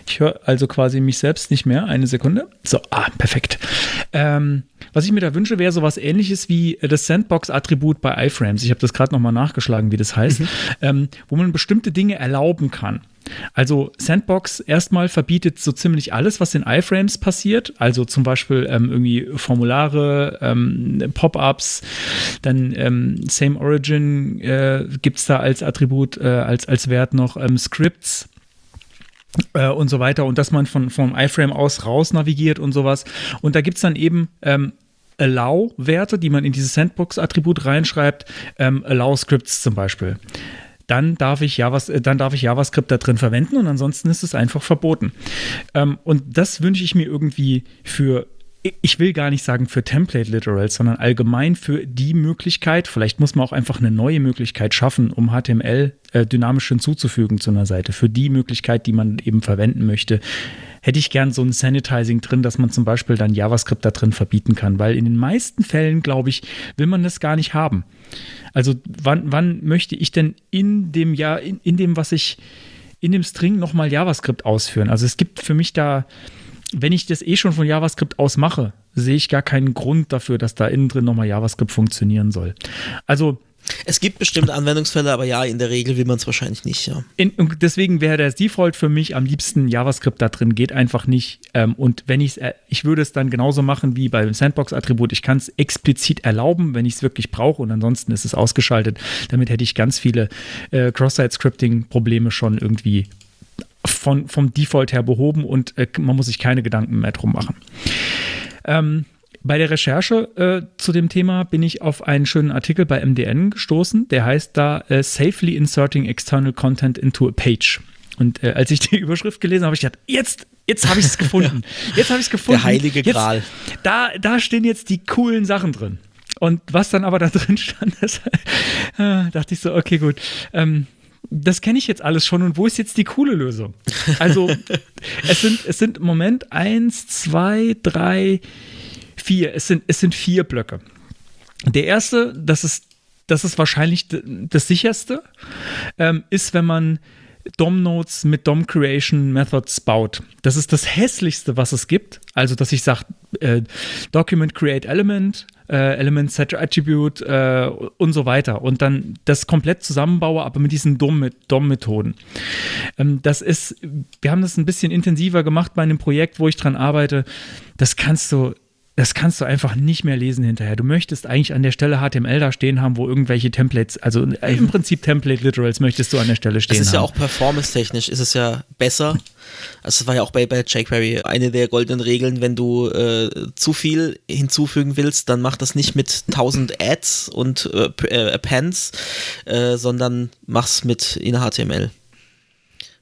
Ich höre also quasi mich selbst nicht mehr. Eine Sekunde. So, ah, perfekt. Ähm, was ich mir da wünsche, wäre sowas ähnliches wie das Sandbox-Attribut bei iFrames. Ich habe das gerade nochmal nachgeschlagen, wie das heißt, mhm. ähm, wo man bestimmte Dinge erlauben kann. Also Sandbox erstmal verbietet so ziemlich alles, was in iFrames passiert. Also zum Beispiel ähm, irgendwie Formulare, ähm, Pop-ups, dann ähm, Same Origin äh, gibt es da als Attribut, äh, als, als Wert noch ähm, Scripts äh, und so weiter und dass man von vom iFrame aus raus navigiert und sowas. Und da gibt es dann eben ähm, Allow-Werte, die man in dieses Sandbox-Attribut reinschreibt, ähm, Allow-Scripts zum Beispiel dann darf ich Javas, äh, dann darf ich JavaScript da drin verwenden und ansonsten ist es einfach verboten. Ähm, und das wünsche ich mir irgendwie für ich will gar nicht sagen für Template Literals, sondern allgemein für die Möglichkeit, vielleicht muss man auch einfach eine neue Möglichkeit schaffen, um HTML äh, dynamisch hinzuzufügen zu einer Seite. Für die Möglichkeit, die man eben verwenden möchte, hätte ich gern so ein Sanitizing drin, dass man zum Beispiel dann JavaScript da drin verbieten kann, weil in den meisten Fällen, glaube ich, will man das gar nicht haben. Also wann, wann möchte ich denn in dem ja in, in dem, was ich in dem String nochmal JavaScript ausführen? Also es gibt für mich da wenn ich das eh schon von JavaScript aus mache, sehe ich gar keinen Grund dafür, dass da innen drin nochmal JavaScript funktionieren soll. Also es gibt bestimmte Anwendungsfälle, aber ja, in der Regel will man es wahrscheinlich nicht, ja. In, deswegen wäre das Default für mich am liebsten JavaScript da drin, geht einfach nicht. Ähm, und wenn ich es, äh, ich würde es dann genauso machen wie beim Sandbox-Attribut. Ich kann es explizit erlauben, wenn ich es wirklich brauche und ansonsten ist es ausgeschaltet. Damit hätte ich ganz viele äh, Cross-Site-Scripting-Probleme schon irgendwie von, vom Default her behoben und äh, man muss sich keine Gedanken mehr drum machen. Ähm, bei der Recherche äh, zu dem Thema bin ich auf einen schönen Artikel bei MDN gestoßen, der heißt da äh, Safely Inserting External Content into a Page. Und äh, als ich die Überschrift gelesen habe, habe ich gedacht, jetzt, jetzt habe ich es gefunden. Jetzt habe ich es gefunden. Der heilige Gral. Jetzt, da, da stehen jetzt die coolen Sachen drin. Und was dann aber da drin stand, das, äh, dachte ich so, okay, gut. Ähm, das kenne ich jetzt alles schon und wo ist jetzt die coole Lösung? Also, es sind, es sind im Moment eins, zwei, drei, vier. Es sind, es sind vier Blöcke. Der erste, das ist, das ist wahrscheinlich das sicherste, ähm, ist, wenn man DOM-Nodes mit DOM-Creation-Methods baut. Das ist das hässlichste, was es gibt. Also, dass ich sage, äh, Document Create Element, äh, Element Set Attribute äh, und so weiter. Und dann das komplett zusammenbaue, aber mit diesen DOM-Methoden. Ähm, das ist, wir haben das ein bisschen intensiver gemacht bei einem Projekt, wo ich dran arbeite. Das kannst du das kannst du einfach nicht mehr lesen hinterher. Du möchtest eigentlich an der Stelle HTML da stehen haben, wo irgendwelche Templates, also im Prinzip Template Literals möchtest du an der Stelle stehen haben. Das ist haben. ja auch performance-technisch, ist es ja besser. Also es war ja auch bei, bei jQuery eine der goldenen Regeln, wenn du äh, zu viel hinzufügen willst, dann mach das nicht mit 1000 Ads und äh, äh, Appends, äh, sondern mach's mit in HTML.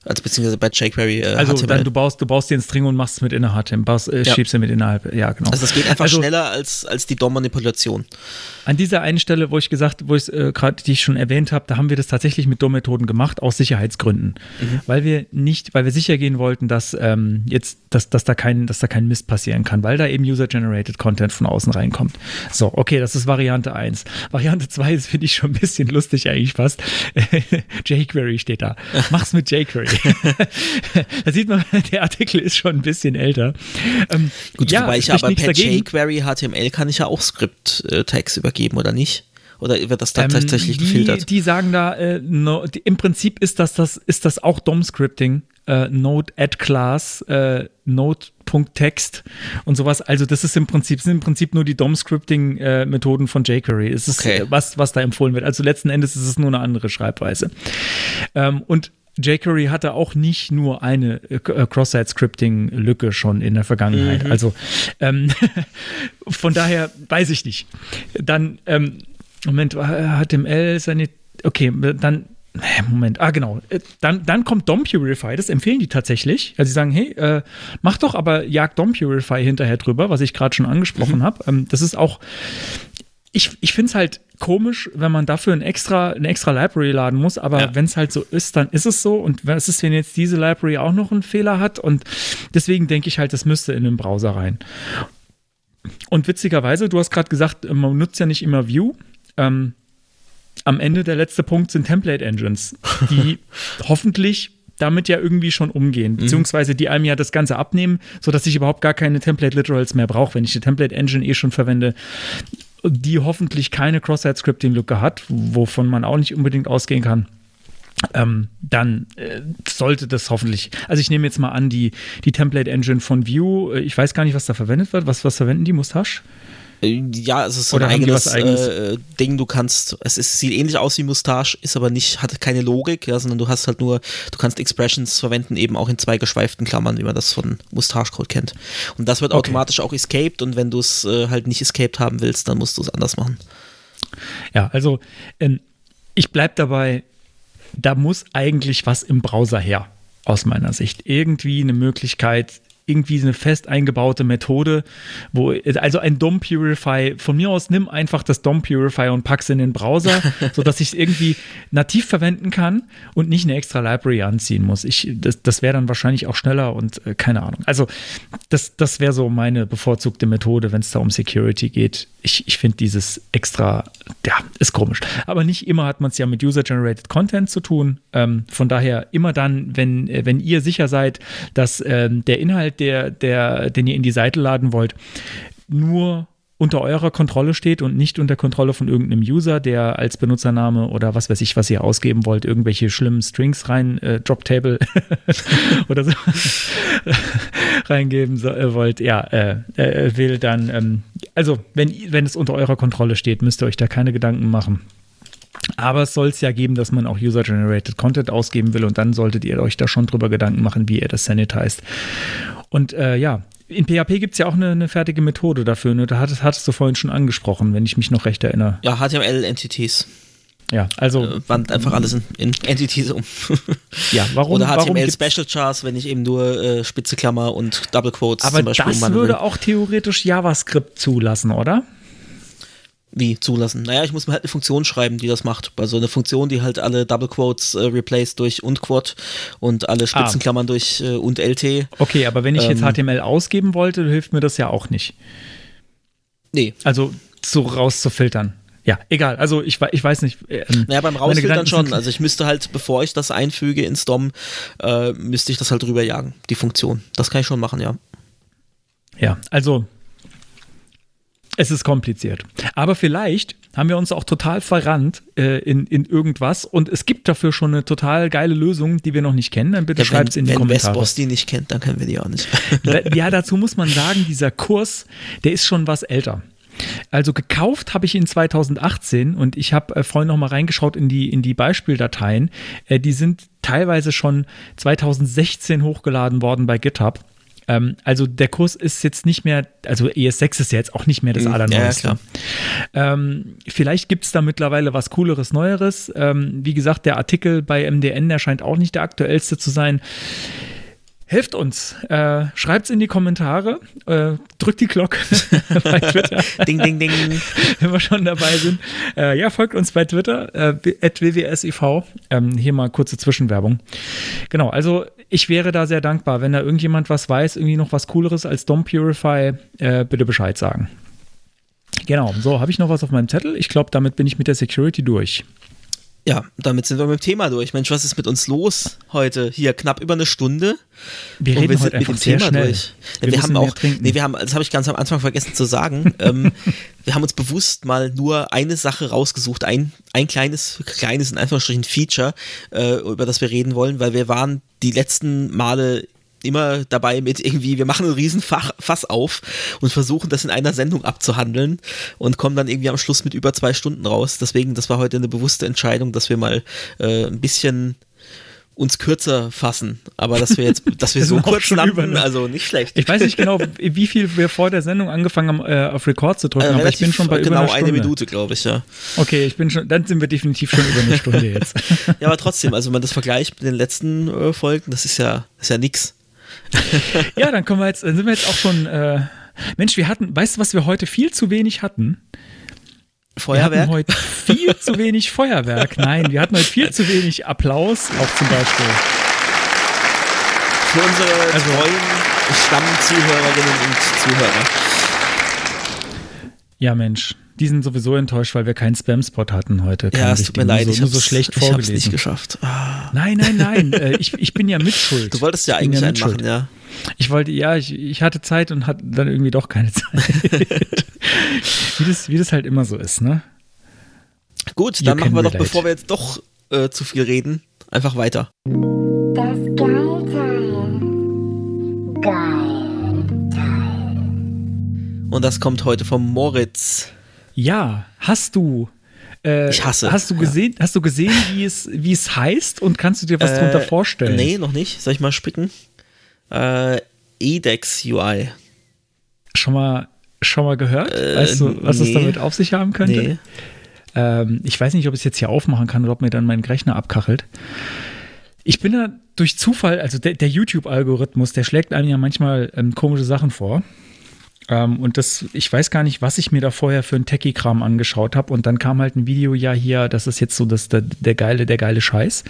Also beziehungsweise bei jQuery äh, Also HTML. dann du baust, du baust den String und machst es mit innerhalb, baust, äh, ja. schiebst ihn mit innerhalb. Ja, genau. Also das geht einfach also, schneller als, als die DOM-Manipulation. An dieser einen Stelle, wo ich gesagt, wo ich äh, gerade, die ich schon erwähnt habe, da haben wir das tatsächlich mit DOM-Methoden gemacht, aus Sicherheitsgründen. Mhm. Weil wir nicht, weil wir sicher gehen wollten, dass ähm, jetzt, dass, dass da kein, dass da kein Mist passieren kann, weil da eben User-Generated Content von außen reinkommt. So, okay, das ist Variante 1. Variante 2 ist, finde ich schon ein bisschen lustig eigentlich fast. jQuery steht da. Mach's mit jQuery. Da sieht man, der Artikel ist schon ein bisschen älter. Ähm, Gut, ja, wobei ich aber per jQuery HTML kann ich ja auch Script-Tags übergeben, oder nicht? Oder wird das da ähm, tatsächlich gefiltert? Die, die sagen da, äh, no, die, im Prinzip ist das, das, ist das auch DOM-Scripting. Äh, Node Add Class, äh, Node.text und sowas. Also das ist im Prinzip, sind im Prinzip nur die DOM-Scripting-Methoden äh, von jQuery. Es ist okay. was, was da empfohlen wird. Also letzten Endes ist es nur eine andere Schreibweise. Ähm, und jQuery hatte auch nicht nur eine äh, äh, Cross-Site-Scripting-Lücke schon in der Vergangenheit. Mhm. Also ähm, von daher weiß ich nicht. Dann, ähm, Moment, HTML, seine, okay, dann Moment, ah genau. Äh, dann, dann kommt DOM Purify, das empfehlen die tatsächlich. Also sie sagen, hey, äh, mach doch aber jag DOM Purify hinterher drüber, was ich gerade schon angesprochen mhm. habe. Ähm, das ist auch, ich, ich finde es halt komisch, wenn man dafür ein extra, eine extra Library laden muss, aber ja. wenn es halt so ist, dann ist es so. Und was ist, wenn jetzt diese Library auch noch einen Fehler hat? Und deswegen denke ich halt, das müsste in den Browser rein. Und witzigerweise, du hast gerade gesagt, man nutzt ja nicht immer View. Ähm, am Ende der letzte Punkt sind Template Engines, die hoffentlich damit ja irgendwie schon umgehen, mhm. beziehungsweise die einem ja das Ganze abnehmen, sodass ich überhaupt gar keine Template Literals mehr brauche, wenn ich die Template Engine eh schon verwende die hoffentlich keine Cross-Site-Scripting-Lücke hat, wovon man auch nicht unbedingt ausgehen kann. Ähm, dann äh, sollte das hoffentlich, also ich nehme jetzt mal an, die, die Template Engine von Vue, äh, ich weiß gar nicht, was da verwendet wird. Was, was verwenden die? Mustache? Äh, Ja, es ist so ein eigenes, Eigenes? Äh, Ding. Du kannst, es ist, sieht ähnlich aus wie Mustache, ist aber nicht, hat keine Logik, ja, sondern du hast halt nur, du kannst Expressions verwenden, eben auch in zwei geschweiften Klammern, wie man das von Mustache-Code kennt. Und das wird Okay. automatisch auch escaped und wenn du es äh, halt nicht escaped haben willst, dann musst du es anders machen. Ja, also ähm, ich bleib dabei, da muss eigentlich was im Browser her, aus meiner Sicht. Irgendwie eine Möglichkeit, irgendwie eine fest eingebaute Methode, wo, also ein DOM Purify, von mir aus nimm einfach das DOM Purify und pack's in den Browser, sodass ich es irgendwie nativ verwenden kann und nicht eine extra Library anziehen muss. Ich, das das wäre dann wahrscheinlich auch schneller und äh, keine Ahnung. Also das, das wäre so meine bevorzugte Methode, wenn es da um Security geht. Ich, ich finde dieses extra, ja, ist komisch. Aber nicht immer hat man es ja mit User-Generated Content zu tun. Ähm, von daher immer dann, wenn, äh, wenn ihr sicher seid, dass ähm, der Inhalt, der, der, den ihr in die Seite laden wollt, nur unter eurer Kontrolle steht und nicht unter Kontrolle von irgendeinem User, der als Benutzername oder was weiß ich, was ihr ausgeben wollt, irgendwelche schlimmen Strings rein, äh, Drop-Table oder so reingeben so, äh, wollt, ja, äh, äh, will dann, ähm, also wenn, wenn es unter eurer Kontrolle steht, müsst ihr euch da keine Gedanken machen. Aber es soll es ja geben, dass man auch User-Generated Content ausgeben will und dann solltet ihr euch da schon drüber Gedanken machen, wie ihr das sanitized. Und äh, ja, in PHP gibt es ja auch eine, eine fertige Methode dafür. Ne? Da hattest, hattest du vorhin schon angesprochen, wenn ich mich noch recht erinnere. Ja, HTML-Entities. Ja, also, Äh, wand einfach alles in, in Entities um. ja, warum, Oder warum HTML gibt's- Special Chars, wenn ich eben nur äh, spitze Klammer und Double Quotes Aber zum Beispiel das umwandeln würde will. auch theoretisch JavaScript zulassen, oder? Wie zulassen? Naja, ich muss mir halt eine Funktion schreiben, die das macht. Also eine Funktion, die halt alle Double Quotes äh, replaced durch und Quad und alle Spitzenklammern durch äh, und LT. Okay, aber wenn ich jetzt Ähm. HTML ausgeben wollte, hilft mir das ja auch nicht. Nee. Also so rauszufiltern. Ja, egal. Also ich, ich weiß nicht. Ähm, Naja, beim Rausfiltern schon. Also ich müsste halt, bevor ich das einfüge ins DOM, äh, müsste ich das halt rüberjagen, die Funktion. Das kann ich schon machen, ja. Ja, also es ist kompliziert. Aber vielleicht haben wir uns auch total verrannt äh, in, in irgendwas und es gibt dafür schon eine total geile Lösung, die wir noch nicht kennen. Dann bitte ja schreibt es in die wenn Kommentare. Westboss die nicht kennt, dann kennen wir die auch nicht. Ja, dazu muss man sagen, dieser Kurs, der ist schon was älter. Also gekauft habe ich ihn 2018 und ich habe äh, vorhin noch mal reingeschaut in die, in die Beispieldateien. Äh, die sind teilweise schon 2016 hochgeladen worden bei GitHub. Ähm, also der Kurs ist jetzt nicht mehr, also ES6 ist ja jetzt auch nicht mehr das Mhm, ja, ja, Allerneueste. klar. Ähm, vielleicht gibt es da mittlerweile was Cooleres, Neueres. Ähm, wie gesagt, der Artikel bei MDN, der scheint auch nicht der aktuellste zu sein. Helft uns, äh, schreibt's in die Kommentare, äh, drückt die Glocke bei Twitter, ding, ding, ding. wenn wir schon dabei sind. Äh, ja, folgt uns bei Twitter, äh, at wwsiv. Ähm, hier mal kurze Zwischenwerbung. Genau, also ich wäre da sehr dankbar, wenn da irgendjemand was weiß, irgendwie noch was Cooleres als DOM Purify, äh, bitte Bescheid sagen. Genau, so, habe ich noch was auf meinem Zettel? Ich glaube, damit bin ich mit der Security durch. Ja, damit sind wir mit dem Thema durch. Mensch, was ist mit uns los heute? Hier knapp über eine Stunde. Wir reden wir heute sind mit einfach dem sehr Thema schnell. durch. Wir wir, haben auch, nee, wir haben, das habe ich ganz am Anfang vergessen zu sagen. ähm, wir haben uns bewusst mal nur eine Sache rausgesucht, ein, ein kleines, kleines in Anführungsstrichen Feature, äh, über das wir reden wollen, weil wir waren die letzten Male immer dabei mit irgendwie, wir machen einen riesen Fach, Fass auf und versuchen das in einer Sendung abzuhandeln und kommen dann irgendwie am Schluss mit über zwei Stunden raus. Deswegen, das war heute eine bewusste Entscheidung, dass wir mal äh, ein bisschen uns kürzer fassen, aber dass wir jetzt, dass wir Wir so kurz über, ne? also nicht schlecht. Ich weiß nicht genau, wie viel wir vor der Sendung angefangen haben, äh, auf Record zu drücken, Äh, aber ich bin schon bei genau über einer eine Stunde. Minute, glaube ich, ja. Okay, ich bin schon, dann sind wir definitiv schon über eine Stunde jetzt. Ja, aber trotzdem, also wenn man das vergleicht mit den letzten äh, Folgen, das ist ja, das ist ja nix. ja, dann kommen wir jetzt, dann sind wir jetzt auch schon. Äh, Mensch, wir hatten, weißt du, was wir heute viel zu wenig hatten? Wir Feuerwerk? hatten heute viel zu wenig Feuerwerk. Nein, wir hatten heute viel zu wenig Applaus, auch zum Beispiel. Für unsere Also- treuen Stammzuhörerinnen und Zuhörer. Ja, Mensch, die sind sowieso enttäuscht, weil wir keinen Spam-Spot hatten heute. Ja, es tut mir leid, so, ich nur hab's, so schlecht ich hab's vorgelesen. nicht geschafft. Ah. Nein, nein, nein. äh, ich, ich bin ja mitschuld. Du wolltest ja eigentlich einen mitschuld. machen, ja. Ich wollte, ja, ich, ich hatte Zeit und hatte dann irgendwie doch keine Zeit. wie, das, wie das halt immer so ist, ne? Gut, You dann machen wir doch, bevor wir jetzt doch äh, zu viel reden, einfach weiter. Das Geil-Teil. Geil. Und das kommt heute vom Moritz. Ja, hast du. Äh, Ich hasse, Hast du ja. gesehen, hast du gesehen, wie es, wie es heißt und kannst du dir was Äh, darunter vorstellen? Nee, noch nicht. Soll ich mal spicken? Äh, EDEX UI. Schon mal, schon mal gehört? weißt du, was es nee. damit auf sich haben könnte? Nee. Ähm, ich weiß nicht, ob ich es jetzt hier aufmachen kann oder ob mir dann mein Rechner abkachelt. Ich bin da durch Zufall, also der, der YouTube-Algorithmus, der schlägt einem ja manchmal ähm, komische Sachen vor. Ähm, und das, ich weiß gar nicht, was ich mir da vorher für einen Techie-Kram angeschaut habe. Und dann kam halt ein Video, ja, hier, das ist jetzt so das, der, der geile, der geile Scheiß.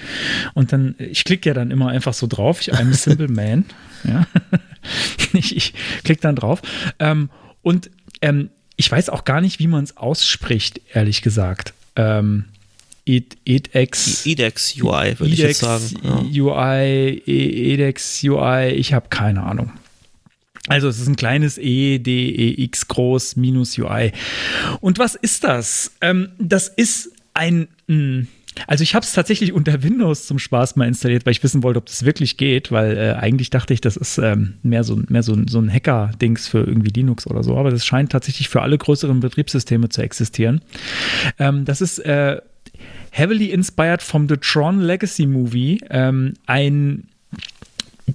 Und dann, ich klicke ja dann immer einfach so drauf. Ich, I'm a simple man. Ja. ich ich klicke dann drauf. Ähm, und ähm, ich weiß auch gar nicht, wie man es ausspricht, ehrlich gesagt. Ähm, Ed, EDX. EDEX UI, würde ich jetzt sagen. Ja. UI, E- EDEX UI, ich habe keine Ahnung. Also es ist ein kleines E, D, E, X groß, minus UI. Und was ist das? Ähm, das ist ein, mh, also ich habe es tatsächlich unter Windows zum Spaß mal installiert, weil ich wissen wollte, ob das wirklich geht, weil äh, eigentlich dachte ich, das ist ähm, mehr so, mehr so, ein- so ein Hacker-Dings für irgendwie Linux oder so, aber das scheint tatsächlich für alle größeren Betriebssysteme zu existieren. Ähm, das ist äh, heavily inspired from the Tron Legacy Movie. Ähm, ein,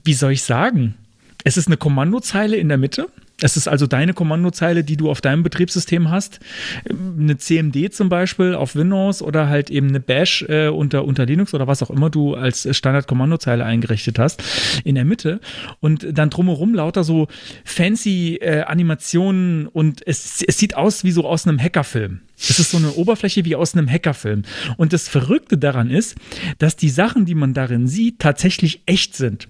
wie soll ich sagen? Es ist eine Kommandozeile in der Mitte. Es ist also deine Kommandozeile, die du auf deinem Betriebssystem hast. Eine CMD zum Beispiel auf Windows oder halt eben eine Bash äh, unter, unter Linux oder was auch immer du als Standard-Kommandozeile eingerichtet hast, in der Mitte. Und dann drumherum lauter so fancy äh, Animationen und es, es sieht aus wie so aus einem Hackerfilm. Es ist so eine Oberfläche wie aus einem Hackerfilm. Und das Verrückte daran ist, dass die Sachen, die man darin sieht, tatsächlich echt sind.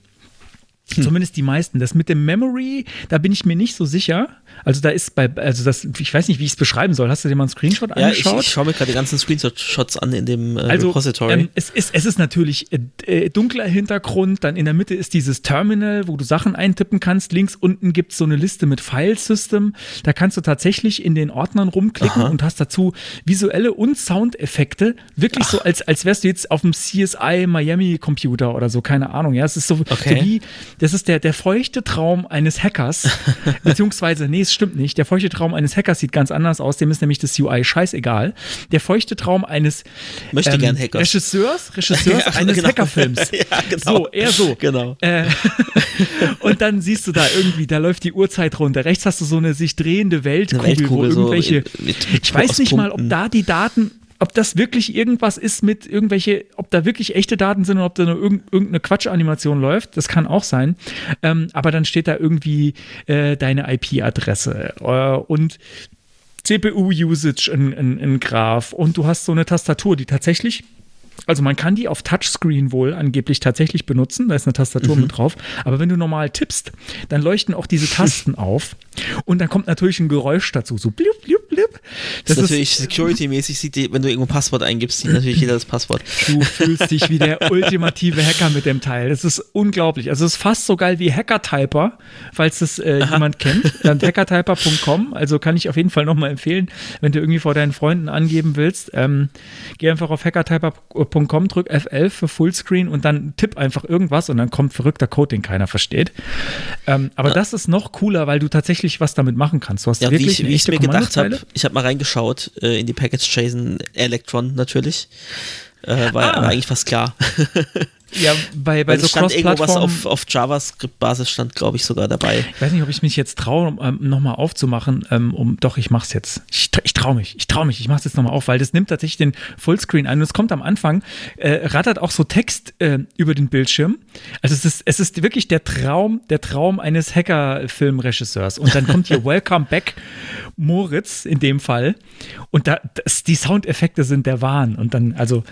Zumindest die meisten. Das mit dem Memory, da bin ich mir nicht so sicher. Also da ist bei, also das, ich weiß nicht, wie ich es beschreiben soll. Hast du dir mal einen Screenshot Ja, ich, angeschaut? ich schaue mir gerade die ganzen Screenshots an in dem äh, also Repository. ähm, es, ist, es ist natürlich äh, äh, dunkler Hintergrund, dann in der Mitte ist dieses Terminal, wo du Sachen eintippen kannst. Links unten gibt es so eine Liste mit File-System. Da kannst du tatsächlich in den Ordnern rumklicken und hast dazu visuelle und Soundeffekte. Wirklich so, als, als wärst du jetzt auf dem CSI Miami Computer oder so, keine Ahnung. Ja, es ist so, Okay. so wie, das ist der, der feuchte Traum eines Hackers. beziehungsweise, nee, es stimmt nicht. Der feuchte Traum eines Hackers sieht ganz anders aus. Dem ist nämlich das UI scheißegal. Der feuchte Traum eines Möchte gern Hackers. Regisseurs, Regisseurs Ja, eines genau. Hackerfilms. Ja, genau. So, eher so. Genau. Äh, und dann siehst du da irgendwie, da läuft die Uhrzeit runter. Rechts hast du so eine sich drehende Weltkugel, Weltkugel, wo so irgendwelche. mit- mit- mit ich weiß nicht mal, ob da die Daten. Ob das wirklich irgendwas ist mit irgendwelche, ob da wirklich echte Daten sind oder ob da nur irgend, irgendeine Quatschanimation läuft, das kann auch sein. Ähm, aber dann steht da irgendwie äh, deine IP-Adresse äh, und CPU-Usage in, in, in Graph und du hast so eine Tastatur, die tatsächlich, also man kann die auf Touchscreen wohl angeblich tatsächlich benutzen, da ist eine Tastatur Mhm. mit drauf, aber wenn du normal tippst, dann leuchten auch diese Tasten auf und dann kommt natürlich ein Geräusch dazu, so blub, blub, blub. Das ist natürlich security-mäßig, sieht die, wenn du irgendwo ein Passwort eingibst, sieht natürlich jeder das Passwort. Du fühlst dich wie der ultimative Hacker mit dem Teil. Das ist unglaublich. Also es ist fast so geil wie Hacker-Typer, falls das äh, jemand kennt. Dann hackertyper.com. Also kann ich auf jeden Fall nochmal empfehlen, wenn du irgendwie vor deinen Freunden angeben willst. Ähm, geh einfach auf hackertyper.com, drück F11 für Fullscreen und dann tipp einfach irgendwas und dann kommt verrückter Code, den keiner versteht. Ähm, aber das ist noch cooler, weil du tatsächlich was damit machen kannst. Du hast Ja, wie wirklich ich, eine wie ich mir gedacht habe, ich habe mal reingeschaut äh, in die Package-JSON Electron natürlich. Äh, war Ah. aber eigentlich fast klar. Ja, bei, bei Weil so es stand irgendwo was Cross-Plattform. auf, auf JavaScript-Basis stand, glaube ich, sogar dabei. Ich weiß nicht, ob ich mich jetzt traue, um, ähm, nochmal aufzumachen. Ähm, um, doch, ich mach's jetzt. Ich, ich traue mich, ich traue mich, ich mach's jetzt nochmal auf, weil das nimmt tatsächlich den Fullscreen ein. Und es kommt am Anfang, äh, rattert auch so Text äh, über den Bildschirm. Also es ist, es ist wirklich der Traum, der Traum eines Hacker-Filmregisseurs. Und dann kommt hier Welcome Back Moritz in dem Fall. Und da, das, die Soundeffekte sind der Wahn. Und dann, also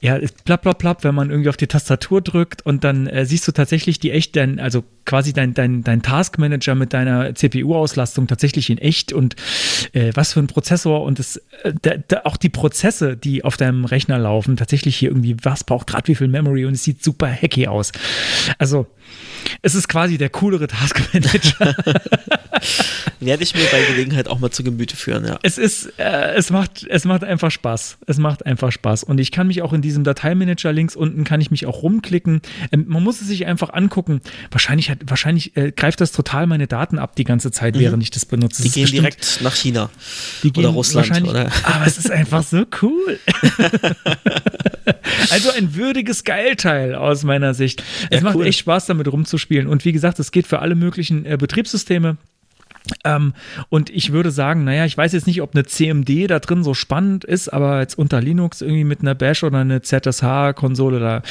ja, es plapp, plapp, plapp, wenn man irgendwie auf die Tastatur drückt und dann äh, siehst du tatsächlich die echt, dein, also quasi dein, dein, dein Taskmanager mit deiner CPU-Auslastung tatsächlich in echt und äh, was für ein Prozessor und das, äh, da, da auch die Prozesse, die auf deinem Rechner laufen, tatsächlich hier irgendwie, was braucht gerade wie viel Memory und es sieht super hacky aus. Also, es ist quasi der coolere Taskmanager. Werde ich mir bei Gelegenheit auch mal zu Gemüte führen, ja. es ist, äh, es macht, es macht einfach Spaß. Es macht einfach Spaß. Und ich kann mich auch in diesem Dateimanager links unten kann ich mich auch rumklicken. Ähm, man muss es sich einfach angucken. Wahrscheinlich, hat, wahrscheinlich äh, greift das total meine Daten ab die ganze Zeit, während ich das benutze. Mhm. Die Das gehen bestimmt- direkt nach China. die gehen oder Russland, oder? Aber es ist einfach so cool. also ein würdiges Geilteil aus meiner Sicht. Es Ja, macht cool. echt Spaß, damit rumzuspielen. Und wie gesagt, es geht für alle möglichen äh, Betriebssysteme. Ähm, und ich würde sagen, naja, ich weiß jetzt nicht, ob eine CMD da drin so spannend ist, aber jetzt unter Linux irgendwie mit einer Bash oder eine ZSH-Konsole, da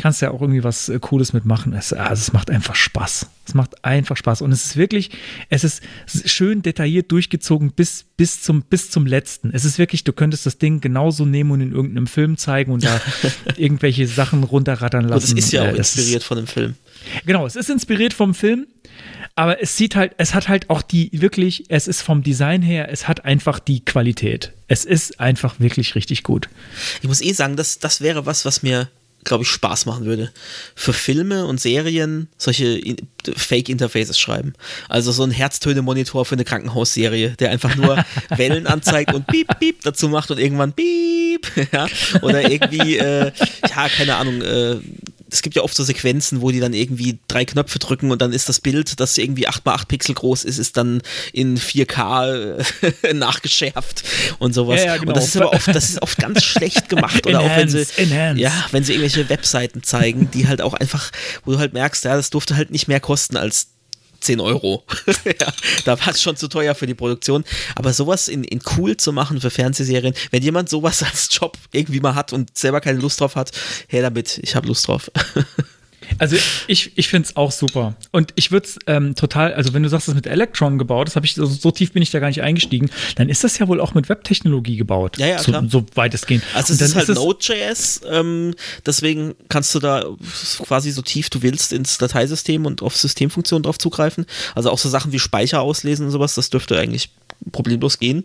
kannst du ja auch irgendwie was äh, Cooles mitmachen. Es, also es macht einfach Spaß. Es macht einfach Spaß. Und es ist wirklich, es ist schön detailliert durchgezogen bis, bis, zum, bis zum letzten. Es ist wirklich, du könntest das Ding genauso nehmen und in irgendeinem Film zeigen und da irgendwelche Sachen runterrattern Und lassen. es ist ja Äh, auch das inspiriert von dem Film. Genau, es ist inspiriert vom Film, aber es sieht halt, es hat halt auch die wirklich, es ist vom Design her, es hat einfach die Qualität. Es ist einfach wirklich richtig gut. Ich muss eh sagen, das, das wäre was, was mir, glaube ich, Spaß machen würde. Für Filme und Serien solche In- Fake-Interfaces schreiben. Also so ein Herztöne-Monitor für eine Krankenhausserie, der einfach nur Wellen anzeigt und Piep, Piep dazu macht und irgendwann Piep. Ja? Oder irgendwie, äh, ja, keine Ahnung, äh, es gibt ja oft so Sequenzen, wo die dann irgendwie drei Knöpfe drücken und dann ist das Bild, das irgendwie 8x8 Pixel groß ist, ist dann in 4K äh, nachgeschärft und sowas. Ja, ja, genau. Und das ist aber oft, das ist oft ganz schlecht gemacht. Oder auch wenn sie, enhance. ja, wenn sie irgendwelche Webseiten zeigen, die halt auch einfach, wo du halt merkst, ja, das durfte halt nicht mehr kosten als 10 Euro. ja, da war es schon zu teuer für die Produktion. Aber sowas in, in cool zu machen für Fernsehserien, wenn jemand sowas als Job irgendwie mal hat und selber keine Lust drauf hat, her damit, ich habe Lust drauf. Also ich, ich finde es auch super. Und ich würde es ähm, total, also wenn du sagst, das ist mit Electron gebaut, das habe ich, so, so tief bin ich da gar nicht eingestiegen, dann ist das ja wohl auch mit Webtechnologie gebaut. Ja, ja, so, klar. so weitestgehend. Also Und es dann ist halt Node.js, ähm, deswegen kannst du da quasi so tief du willst ins Dateisystem und auf Systemfunktionen drauf zugreifen. Also auch so Sachen wie Speicher auslesen und sowas, das dürfte eigentlich problemlos gehen.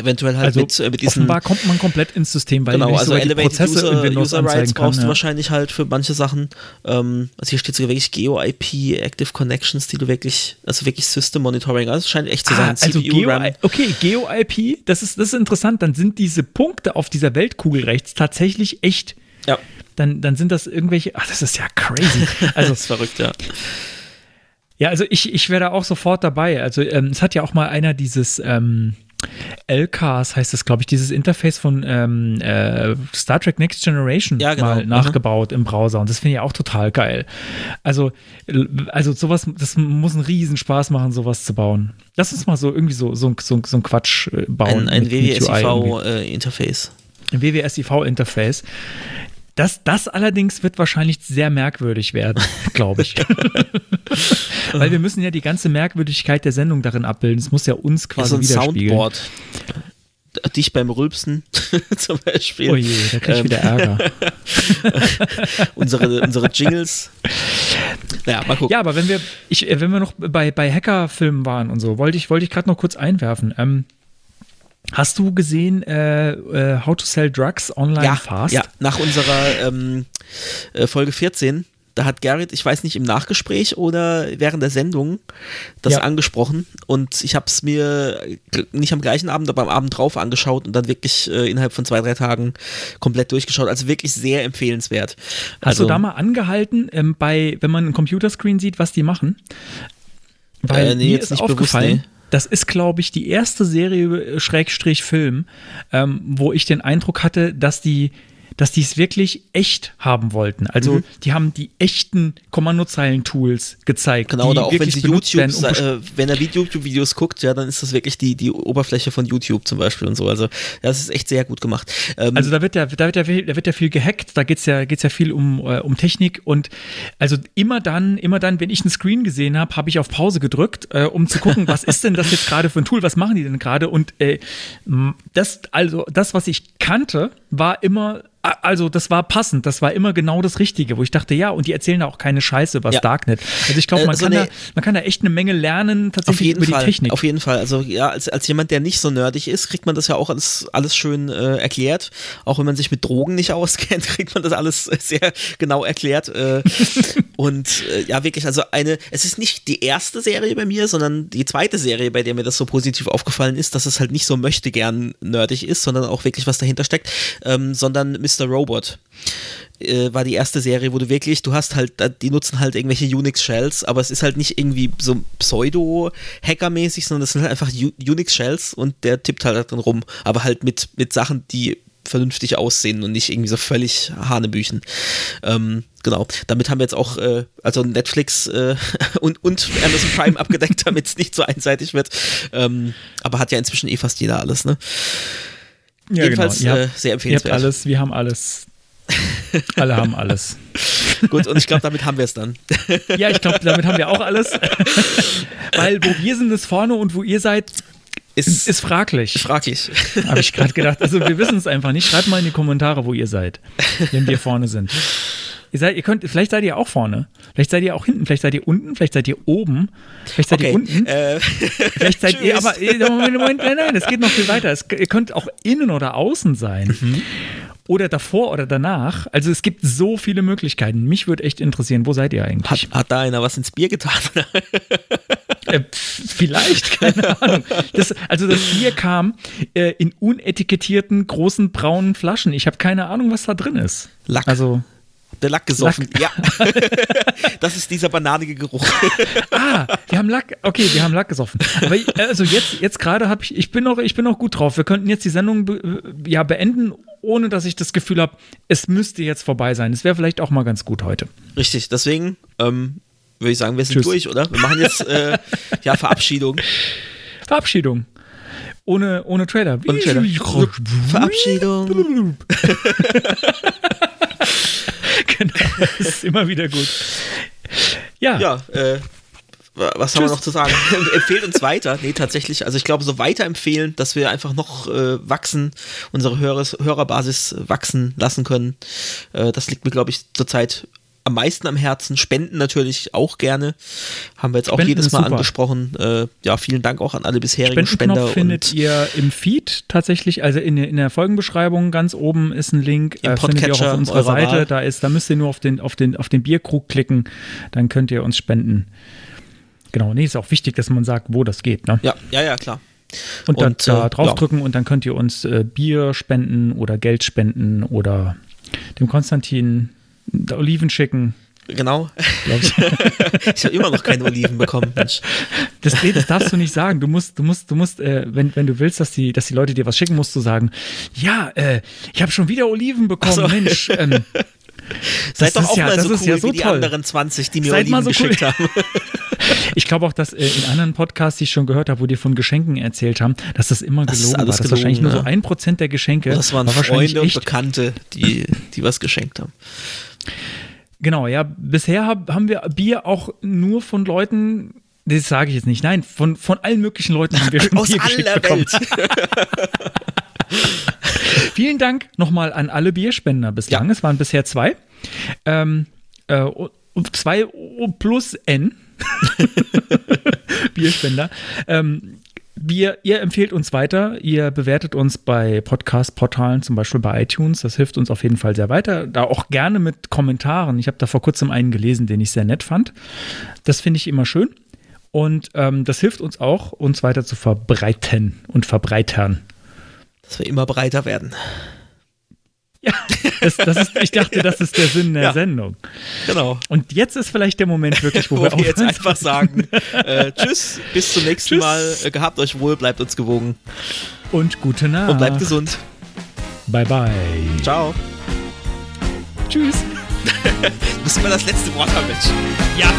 Eventuell halt also mit, äh, mit diesen offenbar kommt man komplett ins System, weil genau, also die Prozesse in User, Windows User Rights kann. brauchst du Ja. wahrscheinlich halt für manche Sachen. Ähm, also hier steht sogar wirklich Geo-IP, Active Connections, die du wirklich, also wirklich System Monitoring, also scheint echt zu sein. Ah, also CPU, Geo, RAM. okay, Geo-IP, das ist, das ist interessant. Dann sind diese Punkte auf dieser Weltkugel rechts tatsächlich echt. Ja, Dann, dann sind das irgendwelche. Ach, das ist ja crazy. Also, das ist verrückt, ja. ja, also ich, ich wäre da auch sofort dabei. Also, ähm, es hat ja auch mal einer dieses. Ähm, LCAS heißt das, glaube ich, dieses Interface von ähm, äh, Star Trek Next Generation Ja, genau. mal Aha. nachgebaut im Browser und das finde ich auch total geil. Also, also sowas, das muss einen riesen Spaß machen, sowas zu bauen. Lass uns mal so irgendwie so, so, so, so einen Quatsch äh, bauen. Ein, ein. WWSIV-Interface. Ein WWSIV-Interface. Das, das allerdings wird wahrscheinlich sehr merkwürdig werden, glaube ich. Weil wir müssen ja die ganze Merkwürdigkeit der Sendung darin abbilden. Es muss ja uns Ja, quasi so ein widerspiegeln. Soundboard. Dich beim Rülpsen zum Beispiel. Oh je, da krieg ich Ähm, wieder Ärger. unsere, unsere Jingles. Naja, mal gucken. Ja, aber wenn wir, ich, äh, wenn wir noch bei, bei Hackerfilmen waren und so, wollte ich, wollte ich gerade noch kurz einwerfen. Ähm, hast du gesehen äh, äh, How to Sell Drugs Online ja, Fast? ja, nach unserer ähm, äh, Folge 14, da hat Gerrit, ich weiß nicht, im Nachgespräch oder während der Sendung das Ja. angesprochen und ich habe es mir nicht am gleichen Abend, aber am Abend drauf angeschaut und dann wirklich äh, innerhalb von zwei, drei Tagen komplett durchgeschaut. Also wirklich sehr empfehlenswert. Hast also, du da mal angehalten, ähm, bei, wenn man einen Computerscreen sieht, was die machen? Weil Äh, nee, mir jetzt ist nicht bewusst, aufgefallen, nee. Das ist, glaube ich, die erste Serie, äh, Schrägstrich Film, ähm, wo ich den Eindruck hatte, dass die dass die es wirklich echt haben wollten. Also Mhm. die haben die echten Kommandozeilen-Tools gezeigt. Genau, oder auch wenn sie YouTube, äh, wenn er YouTube-Videos guckt, ja, dann ist das wirklich die, die Oberfläche von YouTube zum Beispiel und so. Also, das ist echt sehr gut gemacht. Ähm, Also da wird ja, da wird ja, viel- da wird ja viel gehackt, da geht's ja, geht's ja viel um, äh, um Technik und also immer dann, immer dann, wenn ich einen Screen gesehen habe, habe ich auf Pause gedrückt, äh, um zu gucken, was ist denn das jetzt gerade für ein Tool, was machen die denn gerade? Und äh, das, also das, was ich kannte, war immer also das war passend, das war immer genau das Richtige, wo ich dachte, ja, und die erzählen da auch keine Scheiße über Ja. Darknet. Also ich glaube, Äh, man, so kann da, man kann da echt eine Menge lernen, Auf tatsächlich jeden über Fall. die Technik. Auf jeden Fall. Also ja, als, als jemand, der nicht so nerdig ist, kriegt man das ja auch alles, alles schön äh, erklärt. Auch wenn man sich mit Drogen nicht auskennt, kriegt man das alles sehr genau erklärt. Äh, und äh, ja, wirklich, also eine, es ist nicht die erste Serie bei mir, sondern die zweite Serie, bei der mir das so positiv aufgefallen ist, dass es halt nicht so möchte gern nerdig ist, sondern auch wirklich was dahinter dahinter steckt, ähm, sondern Mr. Robot äh, war die erste Serie, wo du wirklich, du hast halt, die nutzen halt irgendwelche Unix-Shells, aber es ist halt nicht irgendwie so Pseudo-Hacker-mäßig, sondern es sind halt einfach Unix-Shells und der tippt halt drin rum, aber halt mit, mit Sachen, die vernünftig aussehen und nicht irgendwie so völlig Hanebüchen. Ähm, genau, damit haben wir jetzt auch äh, also Netflix äh, und, und Amazon Prime abgedeckt, damit es nicht so einseitig wird. Ähm, aber hat ja inzwischen eh fast jeder alles, ne? Ja, Jedenfalls genau. Ihr äh, habt, sehr ihr empfehlenswert. habt alles, wir haben alles. Alle haben alles. Gut, und ich glaube, damit haben wir es dann. Ja, ich glaube, damit haben wir auch alles. Weil wo wir sind, ist vorne und wo ihr seid, Ist, ist fraglich. fraglich. Habe ich gerade gedacht. Also wir wissen es einfach nicht. Schreibt mal in die Kommentare, wo ihr seid, wenn wir vorne sind. Ihr seid, ihr könnt, vielleicht seid ihr auch vorne. Vielleicht seid ihr auch hinten. Vielleicht seid ihr unten. Vielleicht seid ihr oben. Vielleicht seid ihr Okay, unten. äh, Vielleicht seid ihr, aber Moment, Moment, nein, nein, es geht noch viel weiter. Es, ihr könnt auch innen oder außen sein. Mhm. Oder davor oder danach. Also es gibt so viele Möglichkeiten. Mich würde echt interessieren, wo seid ihr hat, eigentlich? hat da einer was ins Bier getan? Äh, vielleicht, keine Ahnung. Das, also das Bier kam äh, in unetikettierten großen braunen Flaschen. Ich habe keine Ahnung, was da drin ist. Lack. Also, Der Lack gesoffen. Ja. das ist dieser bananige Geruch. ah, wir haben Lack. Okay, wir haben Lack gesoffen. Aber also jetzt, jetzt gerade habe ich, ich bin noch, ich bin noch gut drauf. Wir könnten jetzt die Sendung be, äh, ja beenden, ohne dass ich das Gefühl habe, es müsste jetzt vorbei sein. Es wäre vielleicht auch mal ganz gut heute. Richtig, deswegen ähm, würde ich sagen, wir sind Tschüss. durch, oder? Wir machen jetzt äh, ja Verabschiedung. Verabschiedung. Ohne, ohne Trailer. Und Trailer. Verabschiedung. Genau, das ist immer wieder gut. Ja, Ja, äh, was haben wir Tschüss. noch zu sagen? Empfehlt uns weiter. Nee, tatsächlich. Also ich glaube, so weiterempfehlen, dass wir einfach noch äh, wachsen, unsere Hörer, Hörerbasis wachsen lassen können. Äh, das liegt mir, glaube ich, zurzeit am meisten am Herzen. Spenden natürlich auch gerne. Haben wir jetzt auch Spenden jedes ist Mal super. angesprochen. Äh, ja, vielen Dank auch an alle bisherigen Spender. Findet und ihr im Feed tatsächlich, also in, der- in der Folgenbeschreibung ganz oben ist ein Link, Im äh, findet ihr auch auf unserer Seite. Wahl. Da ist, da müsst ihr nur auf den, auf den, auf den Bierkrug klicken, dann könnt ihr uns spenden. Genau, nee, ist auch wichtig, dass man sagt, wo das geht. Ne? ja, ja, ja, klar. Und, Und, da, da äh, draufdrücken und dann könnt ihr uns äh, Bier spenden oder Geld spenden oder dem Konstantin Oliven schicken. Genau. ich. Ich habe immer noch keine Oliven bekommen. Mensch. Das, das darfst du nicht sagen. Du musst, du musst, du musst, äh, wenn, wenn du willst, dass die, dass die Leute dir was schicken, musst du sagen, ja, äh, ich habe schon wieder Oliven bekommen, so. Mensch. Ähm, Seid doch auch ja- mal das so cool ja so wie die toll. anderen 20, die mir Seid Oliven so cool. geschickt haben. ich glaube auch, dass äh, in anderen Podcasts, die ich schon gehört habe, wo die von Geschenken erzählt haben, dass das immer Das ist gelogen alles war. Gelogen, wahrscheinlich nur so ja. ein Prozent der Geschenke Das waren war Freunde und Bekannte, die, die was geschenkt haben. Genau, ja. Bisher hab, haben wir Bier auch nur von Leuten, das sage ich jetzt nicht, nein, von, von allen möglichen Leuten haben wir schon Aus Bier geschickt aller bekommen. Welt. Vielen Dank nochmal an alle Bierspender bislang. Ja. Es waren bisher zwei. Ähm, äh, zwei O plus N Bierspender. Ähm, wir, ihr empfehlt uns weiter, ihr bewertet uns bei Podcast-Portalen, zum Beispiel bei iTunes. Das hilft uns auf jeden Fall sehr weiter. Da auch gerne mit Kommentaren. Ich habe da vor kurzem einen gelesen, den ich sehr nett fand. Das finde ich immer schön. Und ähm, das hilft uns auch, uns weiter zu verbreiten und verbreitern. Dass wir immer breiter werden. Ja, das, das ist, ich dachte, das ist der Sinn der Ja. Sendung. Genau. Und jetzt ist vielleicht der Moment wirklich, wo, Wo wir, wir jetzt einfach sagen, äh, tschüss, bis zum nächsten Tschüss. Mal. Äh, gehabt euch wohl, bleibt uns gewogen und gute Nacht. und bleibt gesund. Bye bye. Ciao. Tschüss. Muss immer das letzte Wort haben, Mensch. Ja.